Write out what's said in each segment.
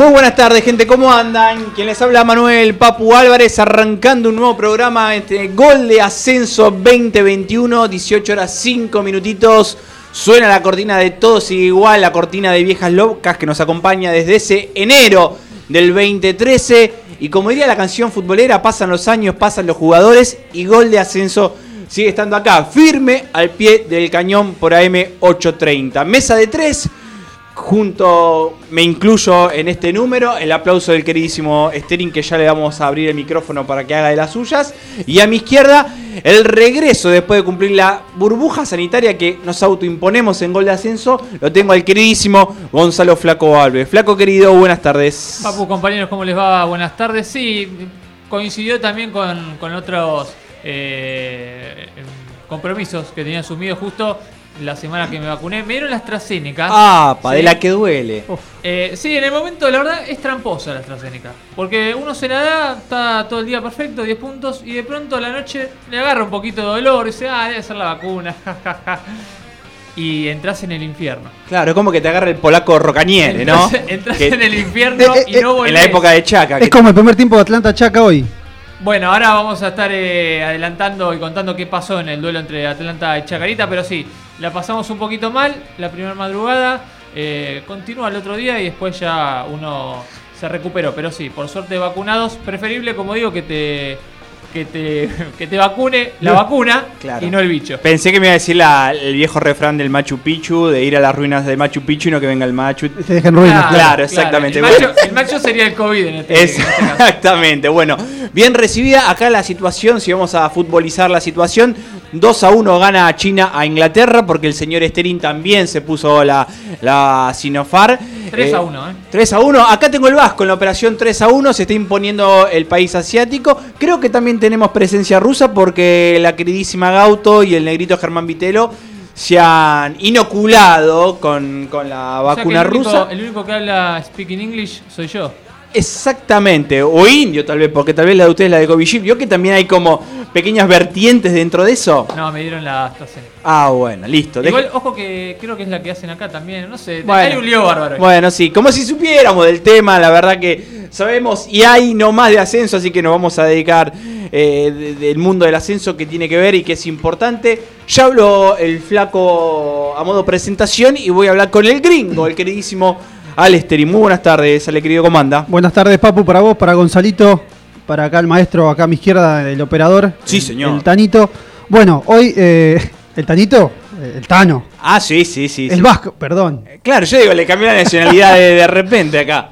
Muy buenas tardes, gente, ¿cómo andan? Quien les habla Manuel Papu Álvarez, arrancando un nuevo programa, este, Gol de Ascenso 2021, 18 horas 5 minutitos. Suena la cortina de todos y igual, la cortina de Viejas Locas que nos acompaña desde ese enero del 2013. Y como diría la canción futbolera, pasan los años, pasan los jugadores y Gol de Ascenso sigue estando acá, firme al pie del cañón por AM830. Mesa de tres junto, me incluyo en este número, el aplauso del queridísimo Sterling, que ya le vamos a abrir el micrófono para que haga de las suyas. Y a mi izquierda, el regreso después de cumplir la burbuja sanitaria que nos autoimponemos en gol de ascenso, lo tengo al queridísimo Gonzalo Flaco Alves. Flaco querido, buenas tardes. Papu, compañeros, ¿cómo les va? Buenas tardes. Sí, coincidió también con, con otros eh, compromisos que tenía asumido justo la semana que me vacuné. Me dieron la AstraZeneca. Ah, pa, de la que duele. Eh, sí, en el momento, la verdad, es tramposa la AstraZeneca. Porque uno se la da, está todo el día perfecto, 10 puntos, y de pronto a la noche le agarra un poquito de dolor y dice, ah, debe ser la vacuna, y entras en el infierno. Claro, es como que te agarra el polaco Rocañere, ¿no? Entras Que- en el infierno Eh, y eh, no volvés. En la época de Chaca. Es que- como el primer tiempo de Atlanta Chaca hoy. Bueno, ahora vamos a estar eh, adelantando y contando qué pasó en el duelo entre Atlanta y Chacarita, pero sí, la pasamos un poquito mal la primera madrugada, eh, continúa el otro día y después ya uno se recuperó, pero sí, por suerte vacunados, preferible como digo que te que te, que te vacune la vacuna Claro. y no el bicho. Pensé que me iba a decir la- el viejo refrán del Machu Picchu, de ir a las ruinas del Machu Picchu y no que venga el Machu. Te dejan ruinas. Claro, exactamente. El macho, el macho sería el COVID en este, en este caso. Exactamente, bueno, bien recibida acá la situación, si vamos a futbolizar la situación, 2 a 1 gana China a Inglaterra porque el señor Esterin también se puso la, la Sinofar. 3 a 1, ¿eh? 3 a 1, acá tengo el Vasco en la operación 3 a 1, se está imponiendo el país asiático. Creo que también tenemos presencia rusa porque la queridísima Gauto y el negrito Germán Vitelo se han inoculado con, con la O sea que vacuna el único- rusa. El único que habla speaking English soy yo. Exactamente, o indio tal vez, porque tal vez la de ustedes es la de Covishield. Vio que también hay como pequeñas vertientes dentro de eso. No, me dieron la AstraZeneca. Ah, bueno, listo. Igual, ojo que creo que es la que hacen acá también. No sé, Bueno. hay un lío bárbaro. ahí. Bueno, sí, como si supiéramos del tema, la verdad que sabemos y hay no más de ascenso, así que nos vamos a dedicar eh, de- del mundo del ascenso que tiene que ver y que es importante. Ya habló el flaco a modo presentación y voy a hablar con el gringo, el queridísimo Alester. Y muy buenas tardes, Ale querido, ¿cómo anda? Buenas tardes, Papu, para vos, para Gonzalito, para acá el maestro, acá a mi izquierda, el operador. Sí, el- señor. El Tanito. Bueno, hoy, eh, ¿el Tanito? Eh, El Tano. Ah, sí, sí, sí. sí. El Vasco, perdón. Claro, yo digo, le cambió la nacionalidad de, de repente acá.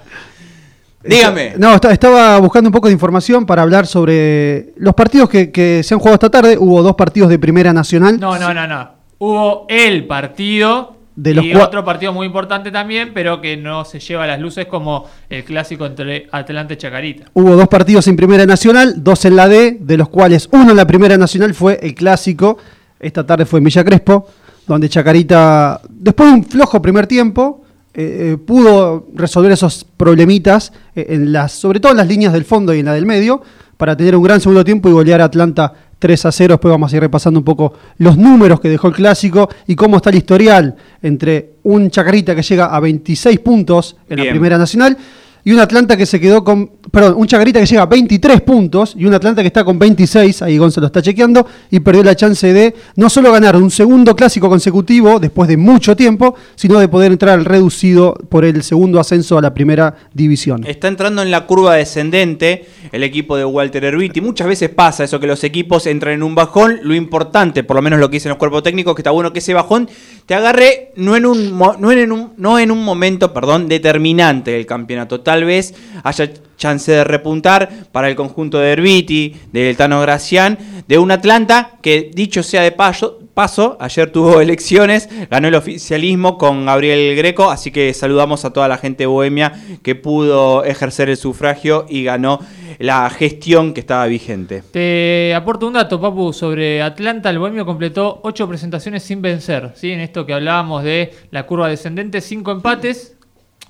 Dígame. No, esta- estaba buscando un poco de información para hablar sobre los partidos que, que se han jugado esta tarde. Hubo dos partidos de Primera Nacional. No, no, no, no. Hubo el partido De los y otro partido muy importante también, pero que no se lleva a las luces como el clásico entre Atlanta y Chacarita. Hubo dos partidos en Primera Nacional, dos en la D, de los cuales uno en la Primera Nacional fue el clásico. Esta tarde fue en Villa Crespo, donde Chacarita, después de un flojo primer tiempo, eh, eh, pudo resolver esos problemitas, eh, en las, sobre todo en las líneas del fondo y en la del medio, para tener un gran segundo tiempo y golear a Atlanta 3 a 0. Después vamos a ir repasando un poco los números que dejó el clásico y cómo está el historial entre un Chacarita que llega a 26 puntos en Bien. la Primera Nacional y un Atlanta que se quedó con. Perdón, un Chacarita que llega a 23 puntos y un Atlanta que está con 26, ahí Gonzalo está chequeando, y perdió la chance de no solo ganar un segundo clásico consecutivo después de mucho tiempo, sino de poder entrar reducido por el segundo ascenso a la primera división. Está entrando en la curva descendente el equipo de Walter Herbiti. Muchas veces pasa eso, que los equipos entran en un bajón. Lo importante, por lo menos lo que dicen los cuerpos técnicos, que está bueno que ese bajón te agarre no en un, no en un, no en un momento perdón, determinante del campeonato. Tal vez haya chance de repuntar para el conjunto de Herbiti, del Tano Gracián, de un Atlanta que, dicho sea de paso, paso, ayer tuvo elecciones, ganó el oficialismo con Gabriel Greco, así que saludamos a toda la gente bohemia que pudo ejercer el sufragio y ganó la gestión que estaba vigente. Te aporto un dato, Papu, sobre Atlanta. El Bohemio completó 8 presentaciones sin vencer. ¿sí? En esto que hablábamos de la curva descendente, 5 empates.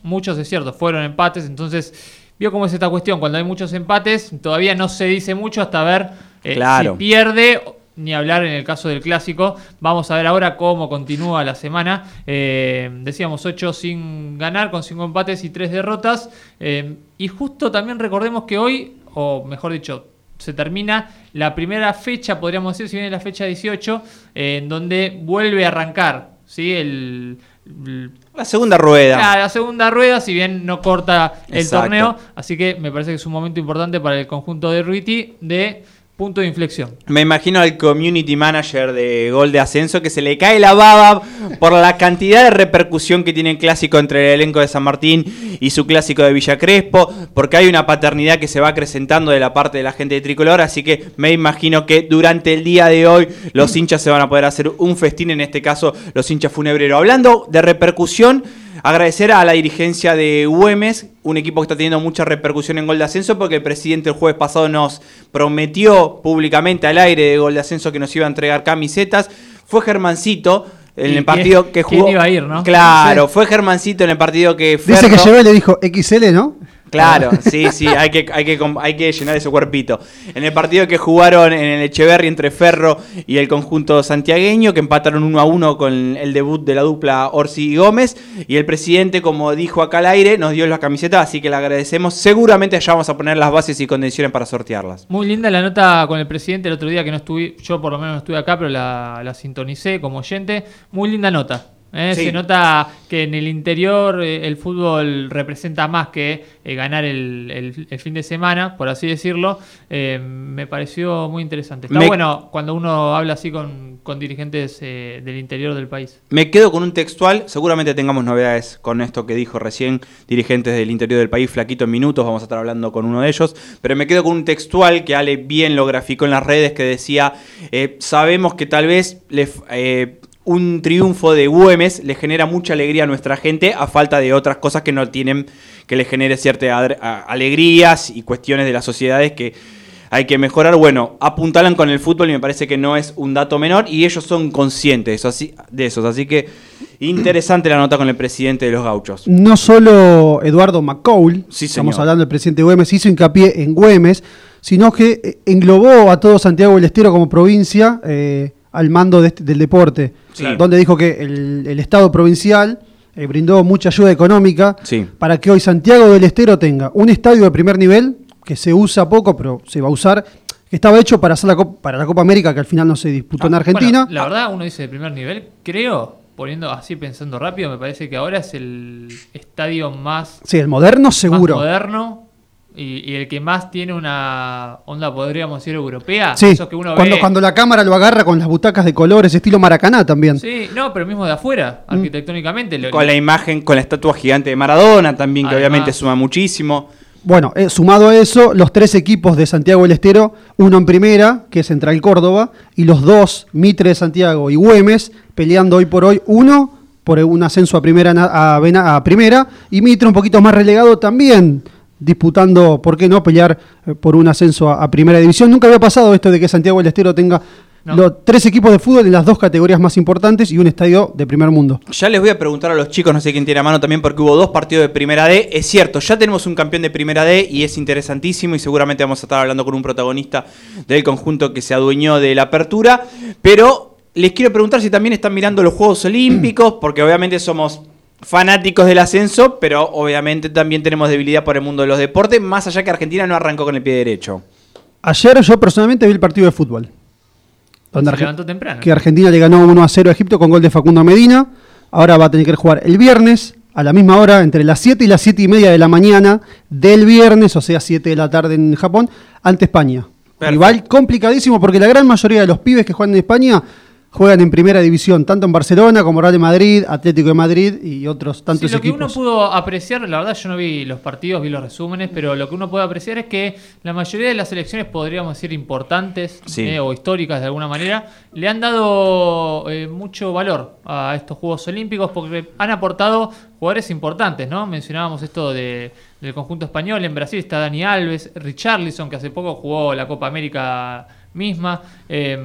Muchos, es cierto, fueron empates. Entonces, vio cómo es esta cuestión. Cuando hay muchos empates, todavía no se dice mucho hasta ver eh, Claro. si pierde ni hablar en el caso del clásico. Vamos a ver ahora cómo continúa la semana. Eh, decíamos 8 sin ganar, con 5 empates y 3 derrotas. Eh, y justo también recordemos que hoy, o mejor dicho, se termina la primera fecha, podríamos decir, si viene la fecha 18, eh, en donde vuelve a arrancar ¿sí? el, el- La segunda rueda. Ah, la segunda rueda, si bien no corta el Exacto. torneo. Así que me parece que es un momento importante para el conjunto de Ruiti de punto de inflexión. Me imagino al community manager de Gol de Ascenso que se le cae la baba por la cantidad de repercusión que tiene el clásico entre el elenco de San Martín y su clásico de Villa Crespo, porque hay una paternidad que se va acrecentando de la parte de la gente de Tricolor, así que me imagino que durante el día de hoy los hinchas se van a poder hacer un festín, en este caso los hinchas funebreros. Hablando de repercusión, Agradecer a la dirigencia de Güemes, un equipo que está teniendo mucha repercusión en Gol de Ascenso, porque el presidente el jueves pasado nos prometió públicamente al aire de Gol de Ascenso que nos iba a entregar camisetas. Fue Germancito en ¿Y el partido que quién jugó. iba a ir, no? Claro, fue Germancito en el partido que Dice que Ferro- llegó y le dijo XL, ¿no? Claro, sí, sí, hay que, hay, que, com- hay que llenar ese cuerpito. En el partido que jugaron en el Echeverri entre Ferro y el conjunto santiagueño, que empataron 1 a 1 con el debut de la dupla Orsi y Gómez, y el presidente, como dijo acá al aire, nos dio la camiseta, así que le agradecemos. Seguramente ya vamos a poner las bases y condiciones para sortearlas. Muy linda la nota con el presidente el otro día que no estuve, yo por lo menos no estuve acá, pero la, la sintonicé como oyente. Muy linda nota. ¿Eh? Sí. Se nota que en el interior eh, el fútbol representa más que eh, ganar el, el- el fin de semana, por así decirlo. Me pareció muy interesante. Está Me- bueno cuando uno habla así con, con dirigentes del interior del país. Me quedo con un textual, seguramente tengamos novedades con esto que dijo recién dirigentes del interior del país, flaquito en minutos, vamos a estar hablando con uno de ellos, pero me quedo con un textual que Ale bien lo graficó en las redes que decía, sabemos que tal vez le un triunfo de Güemes le genera mucha alegría a nuestra gente a falta de otras cosas que no tienen, que le genere ciertas alegrías y cuestiones de las sociedades que hay que mejorar. Bueno, apuntalan con el fútbol y me parece que no es un dato menor y ellos son conscientes de eso, así, de esos. Así que interesante la nota con el presidente de los gauchos. No solo Eduardo McCowl, Sí, estamos hablando del presidente de Güemes, hizo hincapié en Güemes, sino que eh, englobó a todo Santiago del Estero como provincia eh, al mando de este- del deporte, Sí. donde dijo que el, el Estado provincial eh, brindó mucha ayuda económica Sí. para que hoy Santiago del Estero tenga un estadio de primer nivel, que se usa poco, pero se va a usar, que estaba hecho para, hacer la, Copa- para la Copa América, que al final no se disputó en Argentina. Ah, Bueno, la verdad, uno dice de primer nivel, creo, poniendo así pensando rápido, me parece que ahora es el estadio más sí, el moderno seguro. más moderno y, y el que más tiene una onda, podríamos decir, europea. Sí, Esos que uno cuando, ve- cuando la cámara lo agarra con las butacas de colores, estilo Maracaná también. Sí, no, pero mismo de afuera, Mm. arquitectónicamente. lo- Con la imagen, con la estatua gigante de Maradona también, que Además. obviamente suma muchísimo. Bueno, eh, sumado a eso, los tres equipos de Santiago del Estero, uno en primera, que es Central Córdoba, y los dos, Mitre de Santiago y Güemes, peleando hoy por hoy, uno por un ascenso a primera, a primera, y Mitre un poquito más relegado también, disputando, ¿por qué no?, pelear eh, por un ascenso a, a primera división. Nunca había pasado esto de que Santiago del Estero tenga No. los tres equipos de fútbol en las dos categorías más importantes y un estadio de primer mundo. Ya les voy a preguntar a los chicos, no sé quién tiene a mano también, porque hubo dos partidos de Primera D. Es cierto, ya tenemos un campeón de Primera D y es interesantísimo y seguramente vamos a estar hablando con un protagonista del conjunto que se adueñó de la apertura. Pero les quiero preguntar si también están mirando los Juegos Olímpicos, porque obviamente somos fanáticos del ascenso, pero obviamente también tenemos debilidad por el mundo de los deportes, más allá que Argentina no arrancó con el pie derecho. Ayer yo personalmente vi el partido de fútbol. Donde se levantó temprano. que Argentina le ganó 1 a 0 a Egipto con gol de Facundo Medina. Ahora va a tener que jugar el viernes a la misma hora, entre las 7 y las 7 y media de la mañana del viernes, o sea, 7 de la tarde en Japón, ante España. Perfecto. Rival complicadísimo porque la gran mayoría de los pibes que juegan en España juegan en primera división, tanto en Barcelona como Real de Madrid, Atlético de Madrid y otros tantos Sí, lo que uno pudo apreciar, la verdad yo no vi los partidos, vi los resúmenes, pero lo que uno puede apreciar es que la mayoría de las selecciones, podríamos decir importantes Sí. eh, o históricas de alguna manera, le han dado eh, mucho valor a estos Juegos Olímpicos porque han aportado jugadores importantes, ¿no? Mencionábamos esto de, del conjunto español, en Brasil está Dani Alves, Richarlison, que hace poco jugó la Copa América misma. Eh,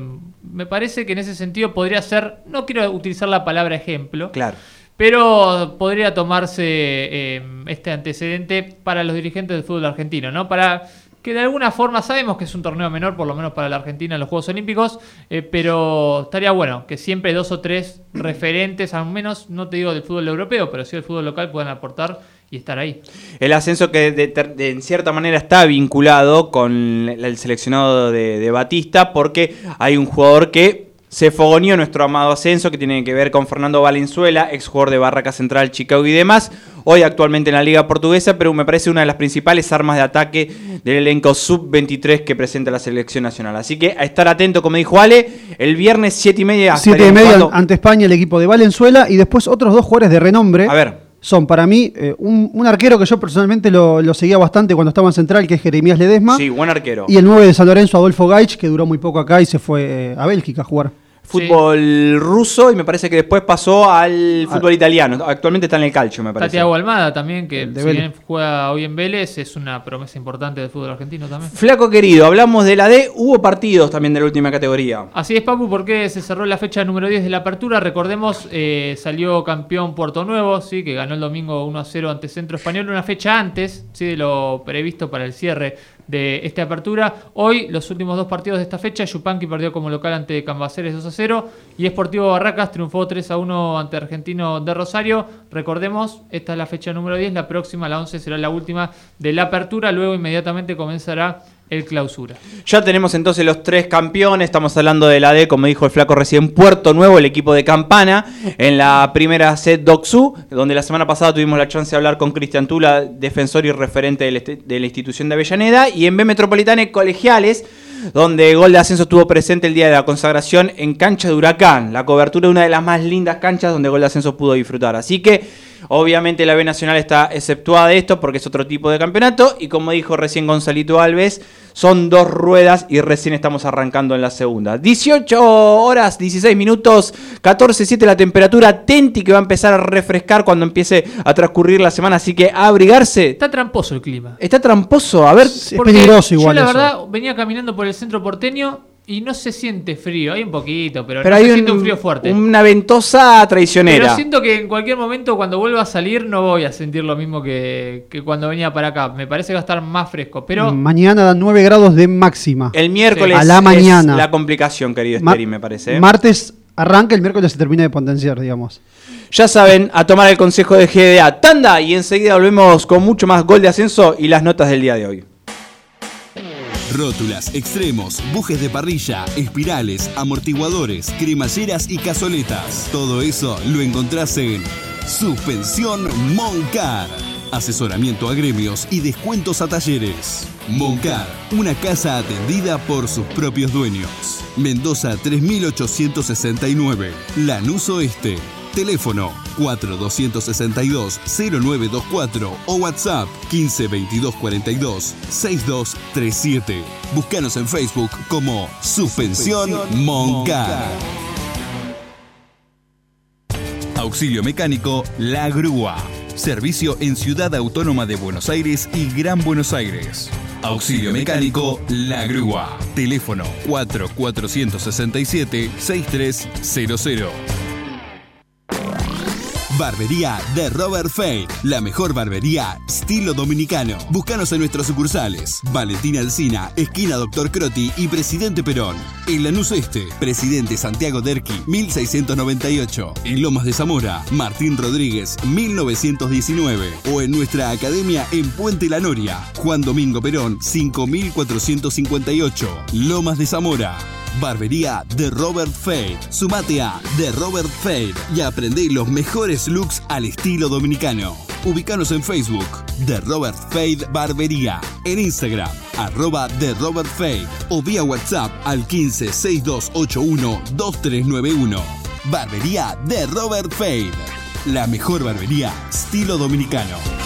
me parece que en ese sentido podría ser, no quiero utilizar la palabra ejemplo, Claro. pero podría tomarse eh, este antecedente para los dirigentes del fútbol argentino, ¿no? Para que de alguna forma sabemos que es un torneo menor, por lo menos para la Argentina en los Juegos Olímpicos, eh, pero estaría bueno que siempre dos o tres referentes, al menos, no te digo del fútbol europeo, pero sí del fútbol local, puedan aportar y estar ahí. El ascenso que de, de- en cierta manera está vinculado con el seleccionado de, de Batista porque hay un jugador que se fogoneó nuestro amado ascenso que tiene que ver con Fernando Valenzuela, ex jugador de Barraca Central, Chicago y demás, hoy actualmente en la Liga Portuguesa, pero me parece una de las principales armas de ataque del elenco sub-23 que presenta la selección nacional. Así que a estar atento, como dijo Ale, el viernes 7 y media. Siete y estaríamos media jugando- ante España el equipo de Valenzuela y después otros dos jugadores de renombre. A ver. Son para mí eh, un, un arquero que yo personalmente lo, lo seguía bastante cuando estaba en Central, que es Jeremías Ledesma. Sí, buen arquero. Y el 9 de San Lorenzo, Adolfo Gaich, que duró muy poco acá y se fue eh, a Bélgica a jugar. Fútbol ruso y me parece que después pasó al fútbol italiano. Actualmente está en el calcio, me parece. Thiago Almada también, que de si Vélez. bien juega hoy en Vélez, es una promesa importante del fútbol argentino también. Flaco querido, hablamos de la D, hubo partidos también de la última categoría. Así es, Papu, porque se cerró la fecha número 10 de la apertura. Recordemos, eh, salió campeón Puerto Nuevo, ¿sí? que ganó el domingo 1 a 0 ante Centro Español, una fecha antes ¿sí? de lo previsto para el cierre de esta apertura. Hoy, los últimos dos partidos de esta fecha, Yupanqui perdió como local ante Cambaceres 2 a 0 y Sportivo Barracas triunfó 3 a 1 ante Argentino de Rosario. Recordemos, esta es la fecha número 10, la próxima, la 11, será la última de la apertura, luego inmediatamente comenzará el clausura. Ya tenemos entonces los tres campeones, estamos hablando de la D, como dijo el flaco recién, Puerto Nuevo, el equipo de Campana, en la primera set Doxu, donde la semana pasada tuvimos la chance de hablar con Cristian Tula, defensor y referente de la institución de Avellaneda, y en B Metropolitana Colegiales, donde Gol de Ascenso estuvo presente el día de la consagración en cancha de Huracán, la cobertura de una de las más lindas canchas donde Gol de Ascenso pudo disfrutar. Así que Obviamente la B Nacional está exceptuada de esto porque es otro tipo de campeonato y como dijo recién Gonzalito Alves, son dos ruedas y recién estamos arrancando en la segunda. 18 horas, 16 minutos, 14.7 la temperatura, Tenti que va a empezar a refrescar cuando empiece a transcurrir la semana, así que a abrigarse. Está tramposo el clima. Está tramposo, a ver, Es peligroso igual. Yo la eso. verdad venía caminando por el centro porteño y no se siente frío. Hay un poquito, pero, pero no hay se un- siente un frío fuerte. una ventosa traicionera. Pero siento que en cualquier momento cuando vuelva a salir no voy a sentir lo mismo que, que cuando venía para acá. Me parece que va a estar más fresco. Pero Mañana dan 9 grados de máxima. El miércoles A la es mañana. la complicación, querido Ma- Esteri, me parece. ¿eh? Martes arranca, el miércoles se termina de potenciar, digamos. Ya saben, a tomar el consejo de GDA. Tanda y enseguida volvemos con mucho más gol de ascenso y las notas del día de hoy. Rótulas, extremos, bujes de parrilla, espirales, amortiguadores, cremalleras y cazoletas. Todo eso lo encontrás en Suspensión Moncar. Asesoramiento a gremios y descuentos a talleres. Moncar, una casa atendida por sus propios dueños. Mendoza 3869, Lanús Oeste. Teléfono 4262-0924 o WhatsApp 152242-6237. Búscanos en Facebook como Suspensión Moncar. Auxilio mecánico La Grúa. Servicio en Ciudad Autónoma de Buenos Aires y Gran Buenos Aires. Auxilio mecánico La Grúa. Teléfono 4467-6300. Barbería de Robert Fay, la mejor barbería estilo dominicano. Búscanos en nuestras sucursales. Valentina Alcina, esquina Doctor Croti y Presidente Perón. En Lanús Este, Presidente Santiago Derqui, 1698. En Lomas de Zamora, Martín Rodríguez, 1919. O en nuestra academia en Puente La Noria, Juan Domingo Perón, 5458. Lomas de Zamora. Barbería de Robert Fade. Sumate a The Robert Fade y aprendé los mejores looks al estilo dominicano. Ubicanos en Facebook, The Robert Fade Barbería. En Instagram, arroba The Robert Fade. O vía WhatsApp al 15 6281 2391. Barbería de Robert Fade. La mejor barbería estilo dominicano.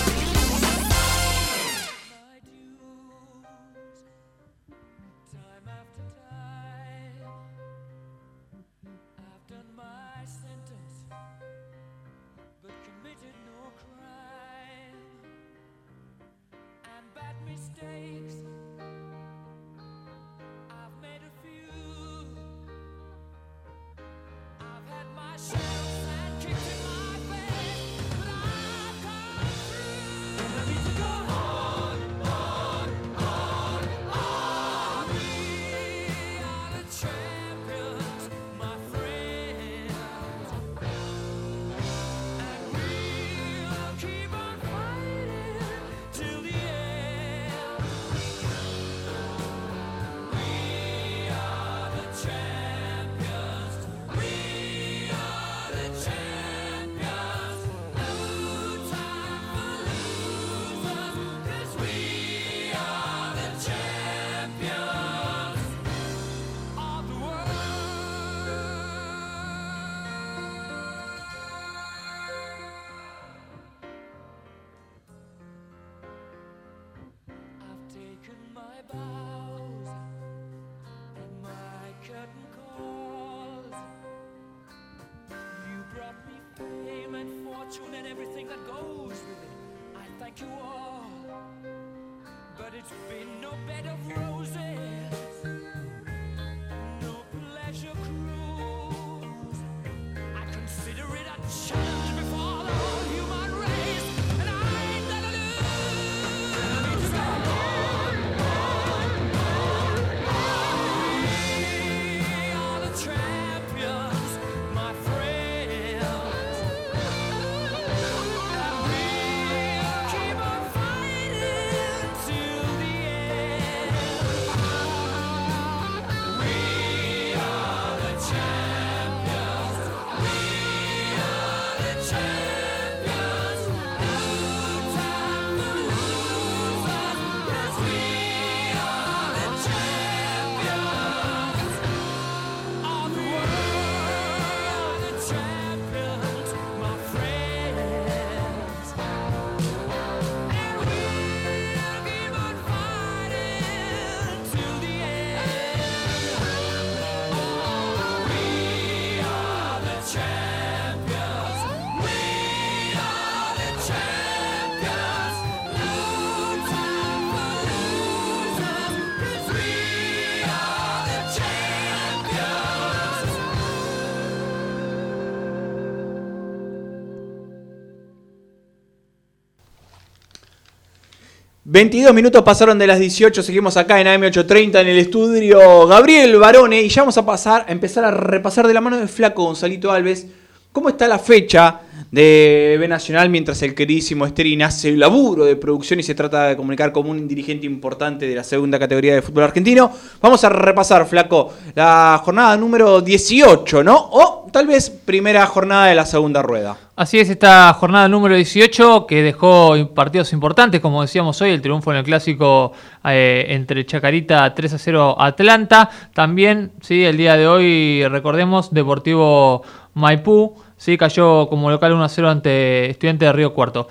22 minutos pasaron de las 18, seguimos acá en AM830 en el estudio Gabriel Barone y ya vamos a pasar a empezar a repasar de la mano de Flaco Gonzalito Alves cómo está la fecha de B Nacional mientras el queridísimo Esterin hace el laburo de producción y se trata de comunicar como un dirigente importante de la segunda categoría de fútbol argentino. Vamos a repasar, Flaco, la jornada número 18, ¿no? O tal vez primera jornada de la segunda rueda. Así es, esta jornada número 18 que dejó partidos importantes, como decíamos hoy, el triunfo en el clásico eh, entre Chacarita 3 a 0 Atlanta. También, sí, el día de hoy, recordemos, Deportivo Maipú, sí, cayó como local 1 a 0 ante Estudiantes de Río Cuarto.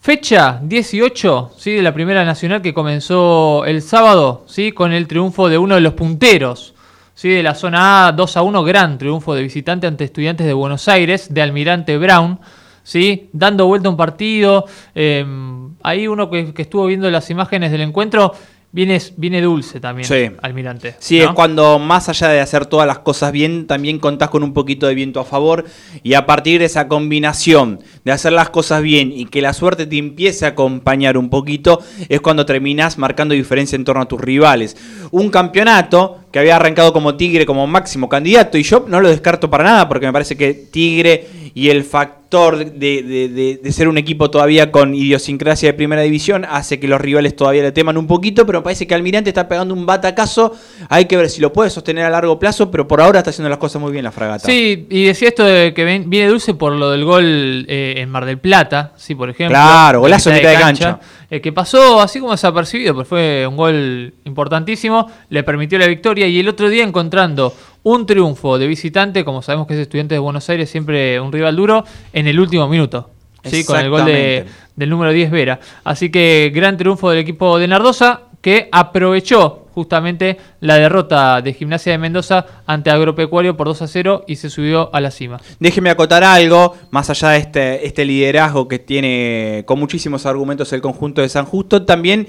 Fecha 18, sí, de la Primera Nacional que comenzó el sábado, sí, con el triunfo de uno de los punteros, sí, de la zona A 2 a 1, gran triunfo de visitante ante Estudiantes de Buenos Aires, de Almirante Brown, sí, dando vuelta un partido. eh, ahí uno que estuvo viendo las imágenes del encuentro viene, viene dulce también, Sí. Almirante. Sí, ¿no? es cuando más allá de hacer todas las cosas bien, también contás con un poquito de viento a favor y a partir de esa combinación de hacer las cosas bien y que la suerte te empiece a acompañar un poquito, es cuando terminás marcando diferencia en torno a tus rivales. Un campeonato que había arrancado como Tigre como máximo candidato y yo no lo descarto para nada porque me parece que Tigre y el factor de, de- de- de ser un equipo todavía con idiosincrasia de primera división hace que los rivales todavía le teman un poquito, pero me parece que Almirante está pegando un batacazo. Hay que ver si lo puede sostener a largo plazo, pero por ahora está haciendo las cosas muy bien la fragata. Sí, y decía esto de que ven- viene dulce por lo del gol eh, en Mar del Plata, sí, por ejemplo. Claro, golazo en mitad de cancha. eh, que pasó así como desapercibido, pero fue un gol importantísimo, le permitió la victoria y el otro día encontrando un triunfo de visitante, como sabemos que es estudiante de Buenos Aires, siempre un rival duro, en el último minuto. Sí, con el gol de, del número 10 Vera. Así que gran triunfo del equipo de Nardosa que aprovechó justamente la derrota de Gimnasia de Mendoza ante Agropecuario por 2 a 0 y se subió a la cima. Déjeme acotar algo, más allá de este, este liderazgo que tiene con muchísimos argumentos el conjunto de San Justo, también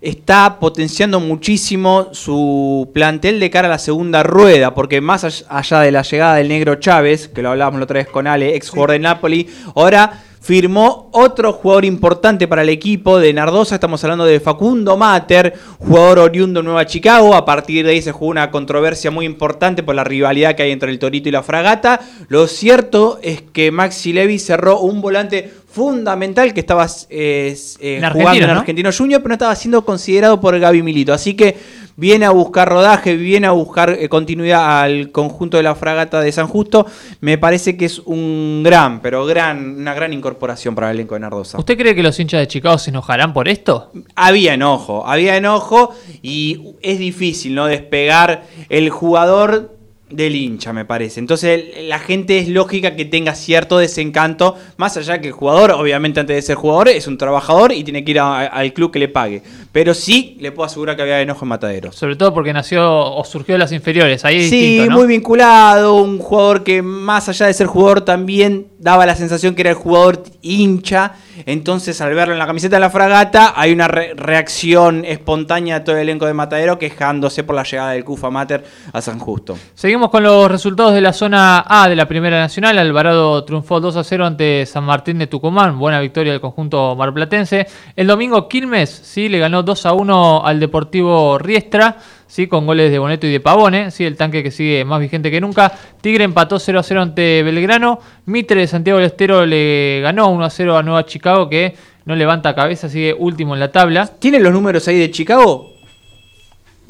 está potenciando muchísimo su plantel de cara a la segunda rueda, porque más all- allá de la llegada del negro Chávez, que lo hablábamos la otra vez con Ale, ex jugador de Napoli, ahora firmó otro jugador importante para el equipo de Nardosa, estamos hablando de Facundo Mater, jugador oriundo de Nueva Chicago, a partir de ahí se jugó una controversia muy importante por la rivalidad que hay entre el Torito y la Fragata, lo cierto es que Maxi Levy cerró un volante fundamental que estaba eh, eh, En jugando en ¿no? Argentino Junior, pero no estaba siendo considerado por Gaby Milito, así que viene a buscar rodaje, viene a buscar eh, continuidad al conjunto de la fragata de San Justo. Me parece que es un gran, pero gran, una gran incorporación para el elenco de Nardosa. ¿Usted cree que los hinchas de Chicago se enojarán por esto? Había enojo, había enojo y es difícil no despegar el jugador del hincha, me parece. Entonces la gente es lógica que tenga cierto desencanto, más allá que el jugador, obviamente antes de ser jugador, es un trabajador y tiene que ir a- al club que le pague. Pero sí le puedo asegurar que había enojo en Mataderos. Sobre todo porque nació o surgió de las inferiores. Ahí es Sí, distinto, ¿no? muy vinculado, un jugador que más allá de ser jugador también daba la sensación que era el jugador hincha, entonces al verlo en la camiseta de la fragata hay una re- reacción espontánea de todo el elenco de Matadero quejándose por la llegada del Cufa Mater a San Justo. Seguimos con los resultados de la zona A de la Primera Nacional. Alvarado triunfó 2 a 0 ante San Martín de Tucumán. Buena victoria del conjunto marplatense. El domingo Quilmes sí, le ganó 2 a 1 al Deportivo Riestra. Sí, con goles de Boneto y de Pavone, sí, el tanque que sigue más vigente que nunca. Tigre empató 0 a 0 ante Belgrano. Mitre de Santiago del Estero le ganó 1 a 0 a Nueva Chicago, que no levanta cabeza, sigue último en la tabla. ¿Tienen los números ahí de Chicago?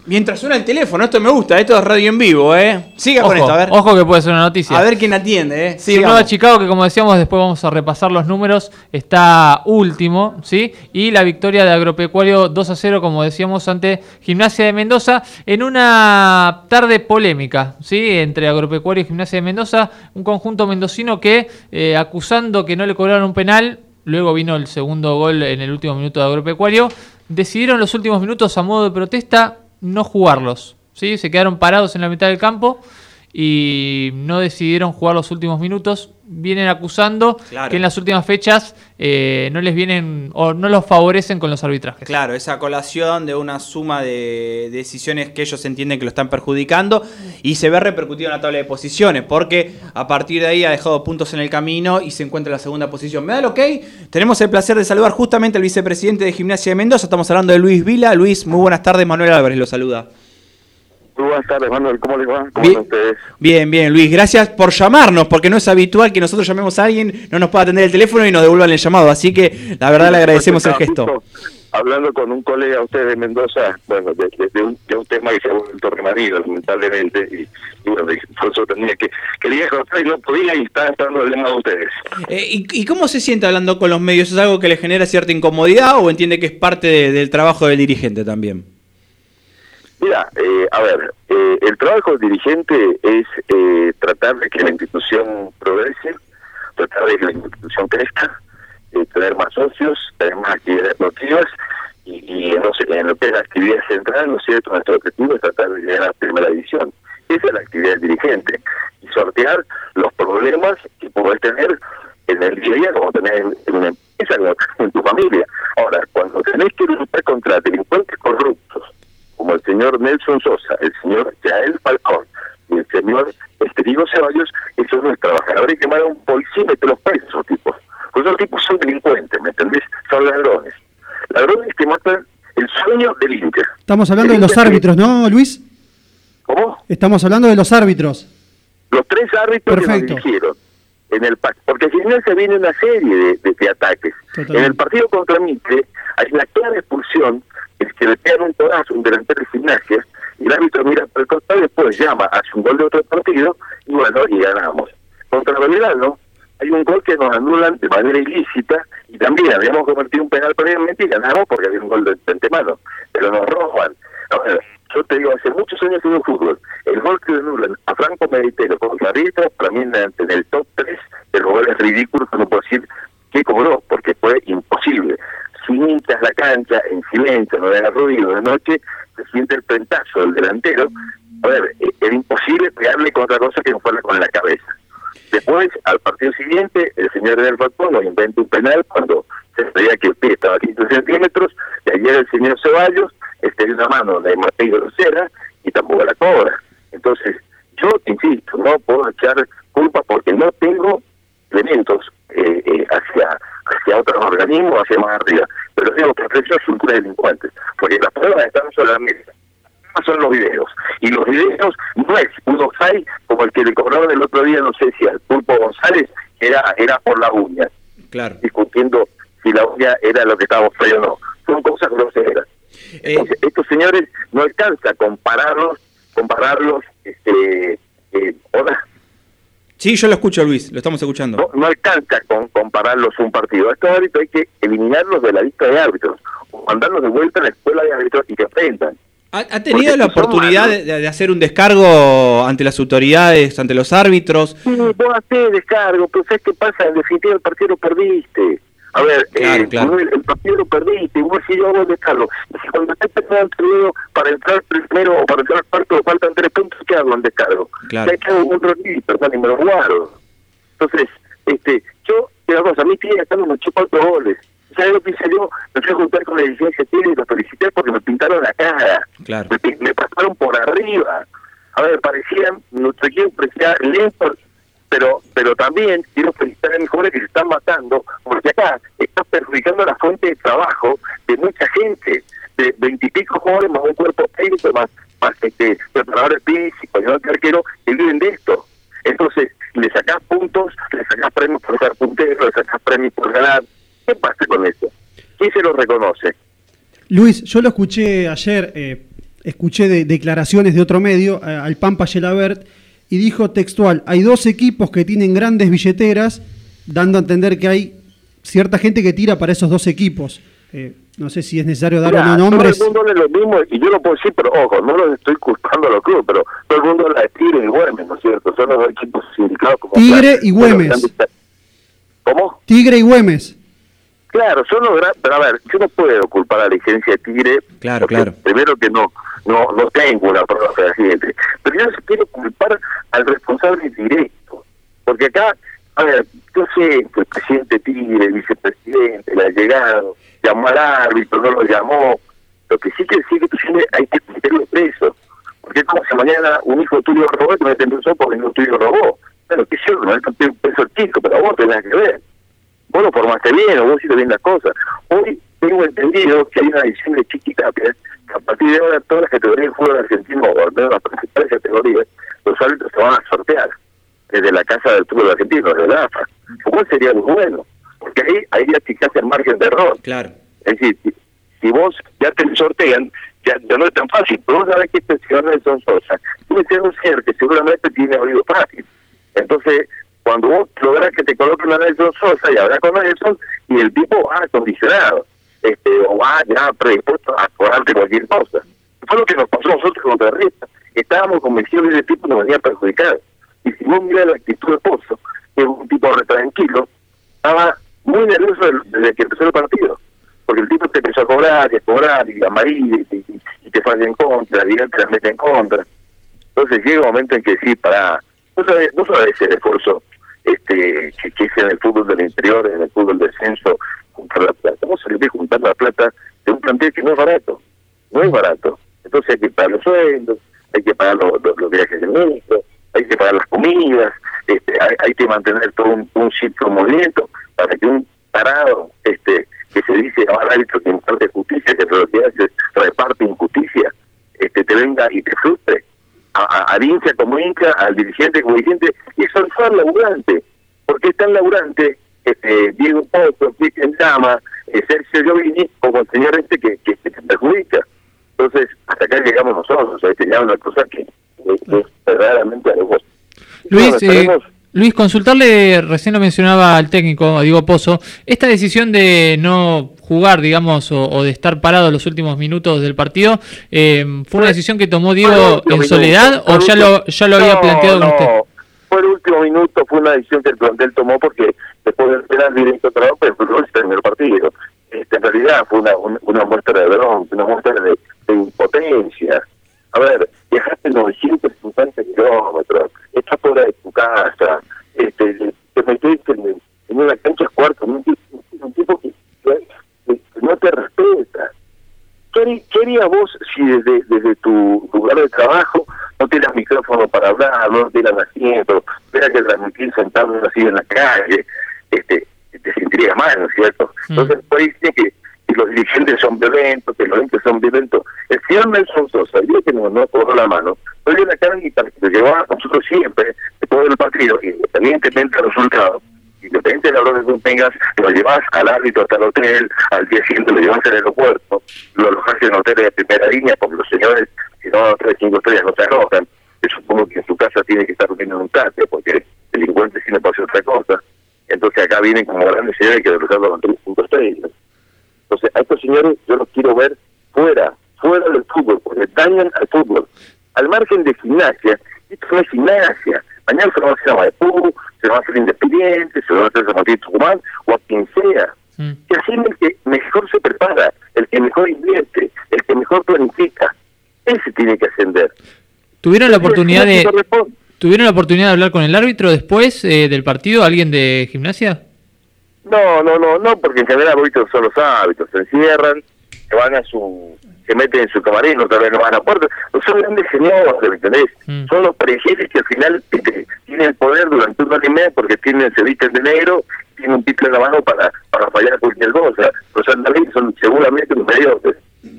Mientras suena el teléfono, esto me gusta, esto es radio en vivo, ¿eh? Siga con esto, a ver. ojo que puede ser una noticia. A ver quién atiende, ¿eh? Sí, Sigamos. Nueva Chicago, que como decíamos, después vamos a repasar los números, está último, ¿sí? Y la victoria de Agropecuario 2 a 0, como decíamos, ante Gimnasia de Mendoza, en una tarde polémica, ¿sí? Entre Agropecuario y Gimnasia de Mendoza, un conjunto mendocino que, eh, acusando que no le cobraron un penal, luego vino el segundo gol en el último minuto de Agropecuario, decidieron los últimos minutos a modo de protesta no jugarlos, ¿sí? Se quedaron parados en la mitad del campo y no decidieron jugar los últimos minutos. Vienen acusando Claro. que en las últimas fechas eh, no les vienen o no los favorecen con los arbitrajes. Claro, esa colación de una suma de decisiones que ellos entienden que lo están perjudicando y se ve repercutido en la tabla de posiciones, porque a partir de ahí ha dejado puntos en el camino y se encuentra en la segunda posición. ¿Me da el ok? Tenemos el placer de saludar justamente al vicepresidente de Gimnasia de Mendoza, estamos hablando de Luis Vila. Luis, muy buenas tardes, Manuel Álvarez lo saluda. Buenas tardes, Manuel. ¿Cómo les va? ¿Cómo Bien. ustedes? Bien, bien, Luis, gracias por llamarnos, porque no es habitual que nosotros llamemos a alguien, no nos pueda atender el teléfono y nos devuelvan el llamado, así que la verdad le agradecemos el gesto. Hablando con un colega usted de Mendoza, bueno, de, de- de un, de un tema que se ha vuelto remanido, lamentablemente, y, y bueno, por eso tenía que, quería contar y no podía y estaba esperando el llamado de ustedes. Eh, ¿y, y cómo se siente hablando con los medios? ¿Es algo que le genera cierta incomodidad o entiende que es parte de- del trabajo del dirigente también? Mira, eh, a ver, eh, el trabajo del dirigente es eh, tratar de que la institución progrese, tratar de que la institución crezca, eh, tener más socios, tener más actividades deportivas y, no sé, en lo que es la actividad central, ¿no es cierto? Nuestro objetivo es tratar de llegar a la primera división. Esa es la actividad del dirigente y sortear los problemas que podés tener en el día a día, como tenés en, en una empresa, en tu familia. Ahora, cuando tenés que luchar contra delincuentes corruptos, como el señor Nelson Sosa, el señor Yael Falcón y el señor Estrigo Ceballos, eso no es trabajar. Habría que llamar a un policía y meterlos presos, esos tipos. Pues esos tipos son delincuentes, ¿me entendés? Son ladrones. Ladrones que matan el sueño del Inter. Estamos hablando de los árbitros, ¿no, Luis? ¿Cómo? Estamos hablando de los árbitros. Los tres árbitros Perfecto. que nos dirigieron en el porque si no se viene una serie de, de- de ataques. Totalmente. En el partido contra Mitre hay una clara expulsión, es que le pegan un codazo un delantero de gimnasia, y el árbitro mira por el costado y después llama, hace un gol de otro partido, y bueno, y ganamos. Contra Belgrano hay un gol que nos anulan de manera ilícita, y también habíamos cometido un penal previamente y ganamos porque había un gol de, de antemano, pero nos roban. A ver, yo te digo, hace muchos años que veo fútbol, el gol que anulan a Franco Meditero contra Riestra, para mí en, en el top 3 de los goles ridículos que no puedo decir que cobró, porque fue Sinitas la cancha, en silencio, no había ruido de noche, se siente el pentazo del delantero. A ver, eh, era imposible pegarle con otra cosa que no fuera con la cabeza. Después, al partido siguiente, el señor del Falcón nos inventa un penal cuando se veía que el pie estaba a 15 centímetros, y ayer el señor Ceballos este, dio una mano de Mateo Grosera y tampoco la cobra. Entonces, yo insisto, no puedo echar culpa porque no tengo elementos eh, eh, hacia hacia otros organismos, hacia más arriba. Pero digo que ofreció son tres delincuentes, porque las pruebas están sobre la mesa. Son los videos. Y los videos no es un offside como el que le cobraron el otro día, no sé si al Pulpo González, era, era por la uña, Claro. discutiendo si la uña era lo que estaba feo o no. Son cosas groseras. Eh, Entonces, estos señores no alcanza compararlos, compararlos, este, eh, hola, sí, yo lo escucho, Luis, lo estamos escuchando. no, no alcanza con compararlos un partido. A estos árbitros hay que eliminarlos de la lista de árbitros, o mandarlos de vuelta a la escuela de árbitros y que aprendan. ¿Ha, ha tenido Porque la oportunidad de, de hacer un descargo ante las autoridades, ante los árbitros? Sí, vos hacés descargo, pero ¿sabes qué pasa? En definitiva el partido lo perdiste. A ver, Claro, eh, claro. El partido lo perdiste, vos si yo hago descargo. Y si cuando estés perdiendo el torneo para entrar primero o para entrar cuarto faltan tres puntos, ¿qué hago en descargo? Claro. ¿Qué hago un rolito, perdón, y me lo guardo? Entonces, Este, yo, te una cosa, a mí acá me echó cuatro goles. ¿Sabes lo que hice yo? Me fui a juntar con la dirigencia Tigre y los felicité porque me pintaron la cara. Claro. Me, me pasaron por arriba. A ver, parecían, nuestro equipo parecía lento, pero pero también quiero felicitar mis jóvenes que se están matando, porque acá está perjudicando la fuente de trabajo de mucha gente, de veintipico jóvenes más un cuerpo técnico, más, más este, preparadores físicos, ayudantes de arquero, que viven de esto. Entonces, le sacás puntos, le sacás premios por ser puntero, le sacás premios por ganar. ¿Qué pasa con eso? ¿Quién se lo reconoce? Luis, yo lo escuché ayer, eh, escuché de- declaraciones de otro medio, eh, al Pampa Gelabert, y dijo textual, hay dos equipos que tienen grandes billeteras, dando a entender que hay cierta gente que tira para esos dos equipos. Eh, no sé si es necesario dar no nombres. Todo el mundo habla lo mismo, y yo lo puedo decir, pero ojo, no lo estoy culpando a los clubes, pero todo el mundo habla de Tigre y Güemes, ¿no es cierto? Son los dos equipos sindicados como Tigre y los Güemes. ¿Cómo? Tigre y Güemes. Claro, son los grandes, pero a ver, yo no puedo culpar a la dirigencia de Tigre. Claro, claro. Primero que no, no, no tengo una prueba fehaciente, pero yo no quiero culpar al responsable directo, porque acá, a ver, yo sé el presidente Tigre, el vicepresidente, el llegado, llamó al árbitro, no lo llamó, lo que sí que decir que tú tienes, hay que meterlo preso, porque es como si mañana un hijo tuyo robó y te meten preso porque hijo tuyo robó. Bueno, que yo no es preso chico, pero vos tenés que ver vos lo formaste bien o vos hiciste bien las cosas. Hoy tengo entendido que hay una edición de Chiqui Tapia, que a partir de ahora todas las categorías de fútbol argentino, o al menos las principales categorías, los árbitros se van a sortear desde la Casa del Fútbol Argentino, desde la AFA. Cual sería muy bueno, porque ahí, ahí ya fijaste el margen de error. Claro. Es decir, si, si vos ya te sortean, ya, ya no es tan fácil. Pero vos sabés que este señor Nelson Sosa que ser un ser que seguramente tiene oído fácil. Entonces, cuando vos lográs que te coloquen a Nelson Sosa y hablar con Nelson, y el tipo va acondicionado, este, o va ya predispuesto a cobrarte cualquier cosa. Fue lo que nos pasó a nosotros contra Rita. Estábamos convencidos de que el tipo nos venía a perjudicar. Vos mirás la actitud de Pozo, que es un tipo re tranquilo, estaba muy nervioso desde que empezó el partido porque el tipo te empezó a cobrar y a cobrar y amarillo y, y- y te falla en contra, y te la mete en contra. Entonces llega un momento en que sí, para no sabes, no sabes el esfuerzo este que, que en el fútbol del interior, en el fútbol del descenso, juntar la plata. Vamos a salir de juntar la plata de un plantel que no es barato, no es barato. Entonces hay que pagar los sueldos, hay que pagar los, viajes del médico, hay que pagar las comidas, este, hay, que mantener todo un, un en movimiento para que un parado este que se dice ahora árbitro que imparte justicia, que hace es reparte injusticia, este te venga y te frustre. A, a, al hincha como hincha, al dirigente como dirigente, y eso es el laburante. porque es tan laburante este, Diego Pozo, Cristian Llama, eh, Sergio Giovini, como el señor este que, que, que perjudica? Entonces, hasta acá llegamos nosotros, este, ya una cosa que es verdaderamente alevosa. Luis, Bueno, eh, Luis, consultarle, recién lo mencionaba al técnico, a Diego Pozo, esta decisión de no jugar, digamos, o, o de estar parado los últimos minutos del partido, eh, ¿fue una decisión que tomó Diego el en soledad o el ya lo, ya lo había No, planteado con no, usted? Fue el último minuto, fue una decisión que el plantel tomó porque después del penal directo trabajo, pero no se terminó el partido. Este, en realidad fue una, muestra de bronca, una muestra de, de impotencia. A ver, viajaste 950 kilómetros, estás fuera de tu casa, este, te metiste en, en una cancha cuarto, un tipo, un tipo que, no te respeta. ¿Qué, qué harías vos si desde, desde tu lugar de trabajo no tienes micrófono para hablar, no tienes asiento, tuvieras que transmitir sentado así en la calle? Este, te sentirías mal, ¿no es cierto? Mm. Entonces, pues dicen que, que los dirigentes son violentos, que los entes son violentos. El señor Nelson Sosa, que nos no cobró la mano, fue una carguita que llevaba a nosotros siempre, después del partido, independientemente del resultado, independiente de la hora que tú tengas, lo llevas al árbitro hasta el hotel, al día siguiente lo llevas al aeropuerto, lo alojas en hoteles de primera línea, porque los señores, si no, tres, cinco estrellas no se alojan. Yo supongo que en su casa tiene que estar durmiendo en un cate, porque delincuentes sí no hacer otra cosa. Entonces acá vienen como grandes señores que alojarlo con tres, cinco estrellas. Entonces, a estos señores yo los quiero ver fuera, fuera del fútbol, porque dañan al fútbol. Al margen de gimnasia, esto no es gimnasia. Mañana se lo va a hacer a Maipú, se lo va a hacer a Independiente, se lo va a hacer a San Martín Tucumán, o a quien sea. Mm. Y así el que mejor se prepara, el que mejor invierte, el que mejor planifica, ese tiene que ascender. ¿Tuvieron la oportunidad de, que ¿Tuvieron la oportunidad de hablar con el árbitro después eh, del partido? ¿Alguien de gimnasia? No, no, no, no, porque en general ahorita son los hábitos, se encierran, se van a su, se meten en su camarín, otra vez no van a puerta, no son grandes señores, ¿me entendés? Mm. Son los perejiles que al final este, tienen el poder durante un año y medio porque tienen, se visten de negro, tienen un pico en la mano para, para fallar cualquier cosa. Los andalíes son seguramente un mediocre,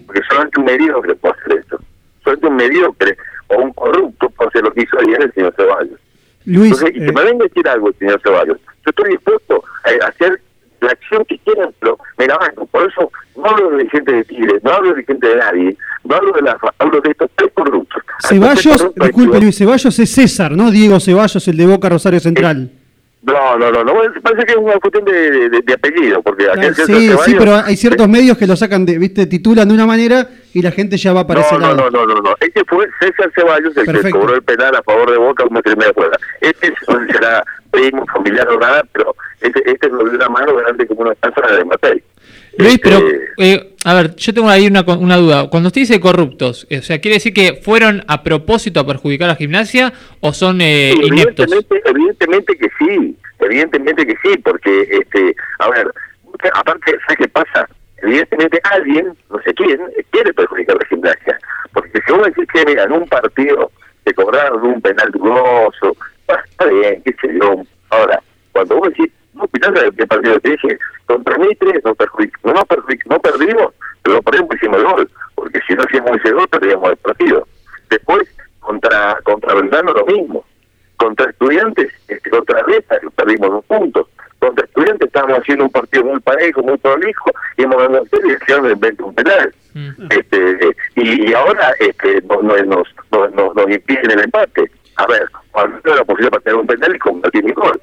porque solamente un mediocre puede hacer esto. Solamente un mediocre o un corrupto puede hacer lo que hizo ayer el señor Ceballos. Luis, Entonces, y eh, que me venga a decir algo el señor Ceballos. Yo estoy dispuesto a hacer la acción que quieran, pero me la banco. Por eso no hablo de gente de Tigre, no hablo de gente de nadie, no hablo de la hablo de estos tres corruptos. Ceballos, corruptos disculpe que- Luis, Ceballos es César, ¿no? Diego Ceballos, el de Boca Rosario Central. No, no, no, no, bueno, parece que es una cuestión de, de- de apellido, porque Ah, aquel sí, César sí, Ceballos- pero hay ciertos medios que lo sacan de, viste, titulan de una manera y la gente ya va para ese No, no, lado. no, no, no, no. Este fue César Ceballos el que Perfecto. cobró el penal a favor de Boca un metro y medio fuera. Este no será primo, familiar o nada, pero este, este lo dio una mano grande como una casa de Matei. Luis, Este, pero, eh, a ver, yo tengo ahí una, una duda. Cuando usted dice corruptos, eh, o sea, ¿quiere decir que fueron a propósito a perjudicar a gimnasia o son eh, Sí, ineptos? evidentemente, evidentemente que sí, evidentemente que sí, porque, este, a ver, aparte, ¿sabes qué pasa? Evidentemente alguien, no sé quién, quiere perjudicar a la gimnasia, porque si vos decís que en un partido te cobraron un penal dudoso, está bien, qué sé yo, ahora, cuando vos decís, no, el partido te dije, contra Mitre no, perdimos, pero perdimos hicimos el gol, porque si no hacíamos ese gol perdíamos el partido. Después, contra contra Belgrano lo mismo, contra estudiantes, este, contra que perdimos dos puntos. Contra estudiantes estábamos haciendo un partido muy parejo, muy prolijo, y hemos ganado y hicieron en vez de un penal. Mm. Este, y, y ahora este, no- no- nos, nos, nos, nos impiden el empate. A ver, cuando la posibilidad para tener un penal y convertir mi gol.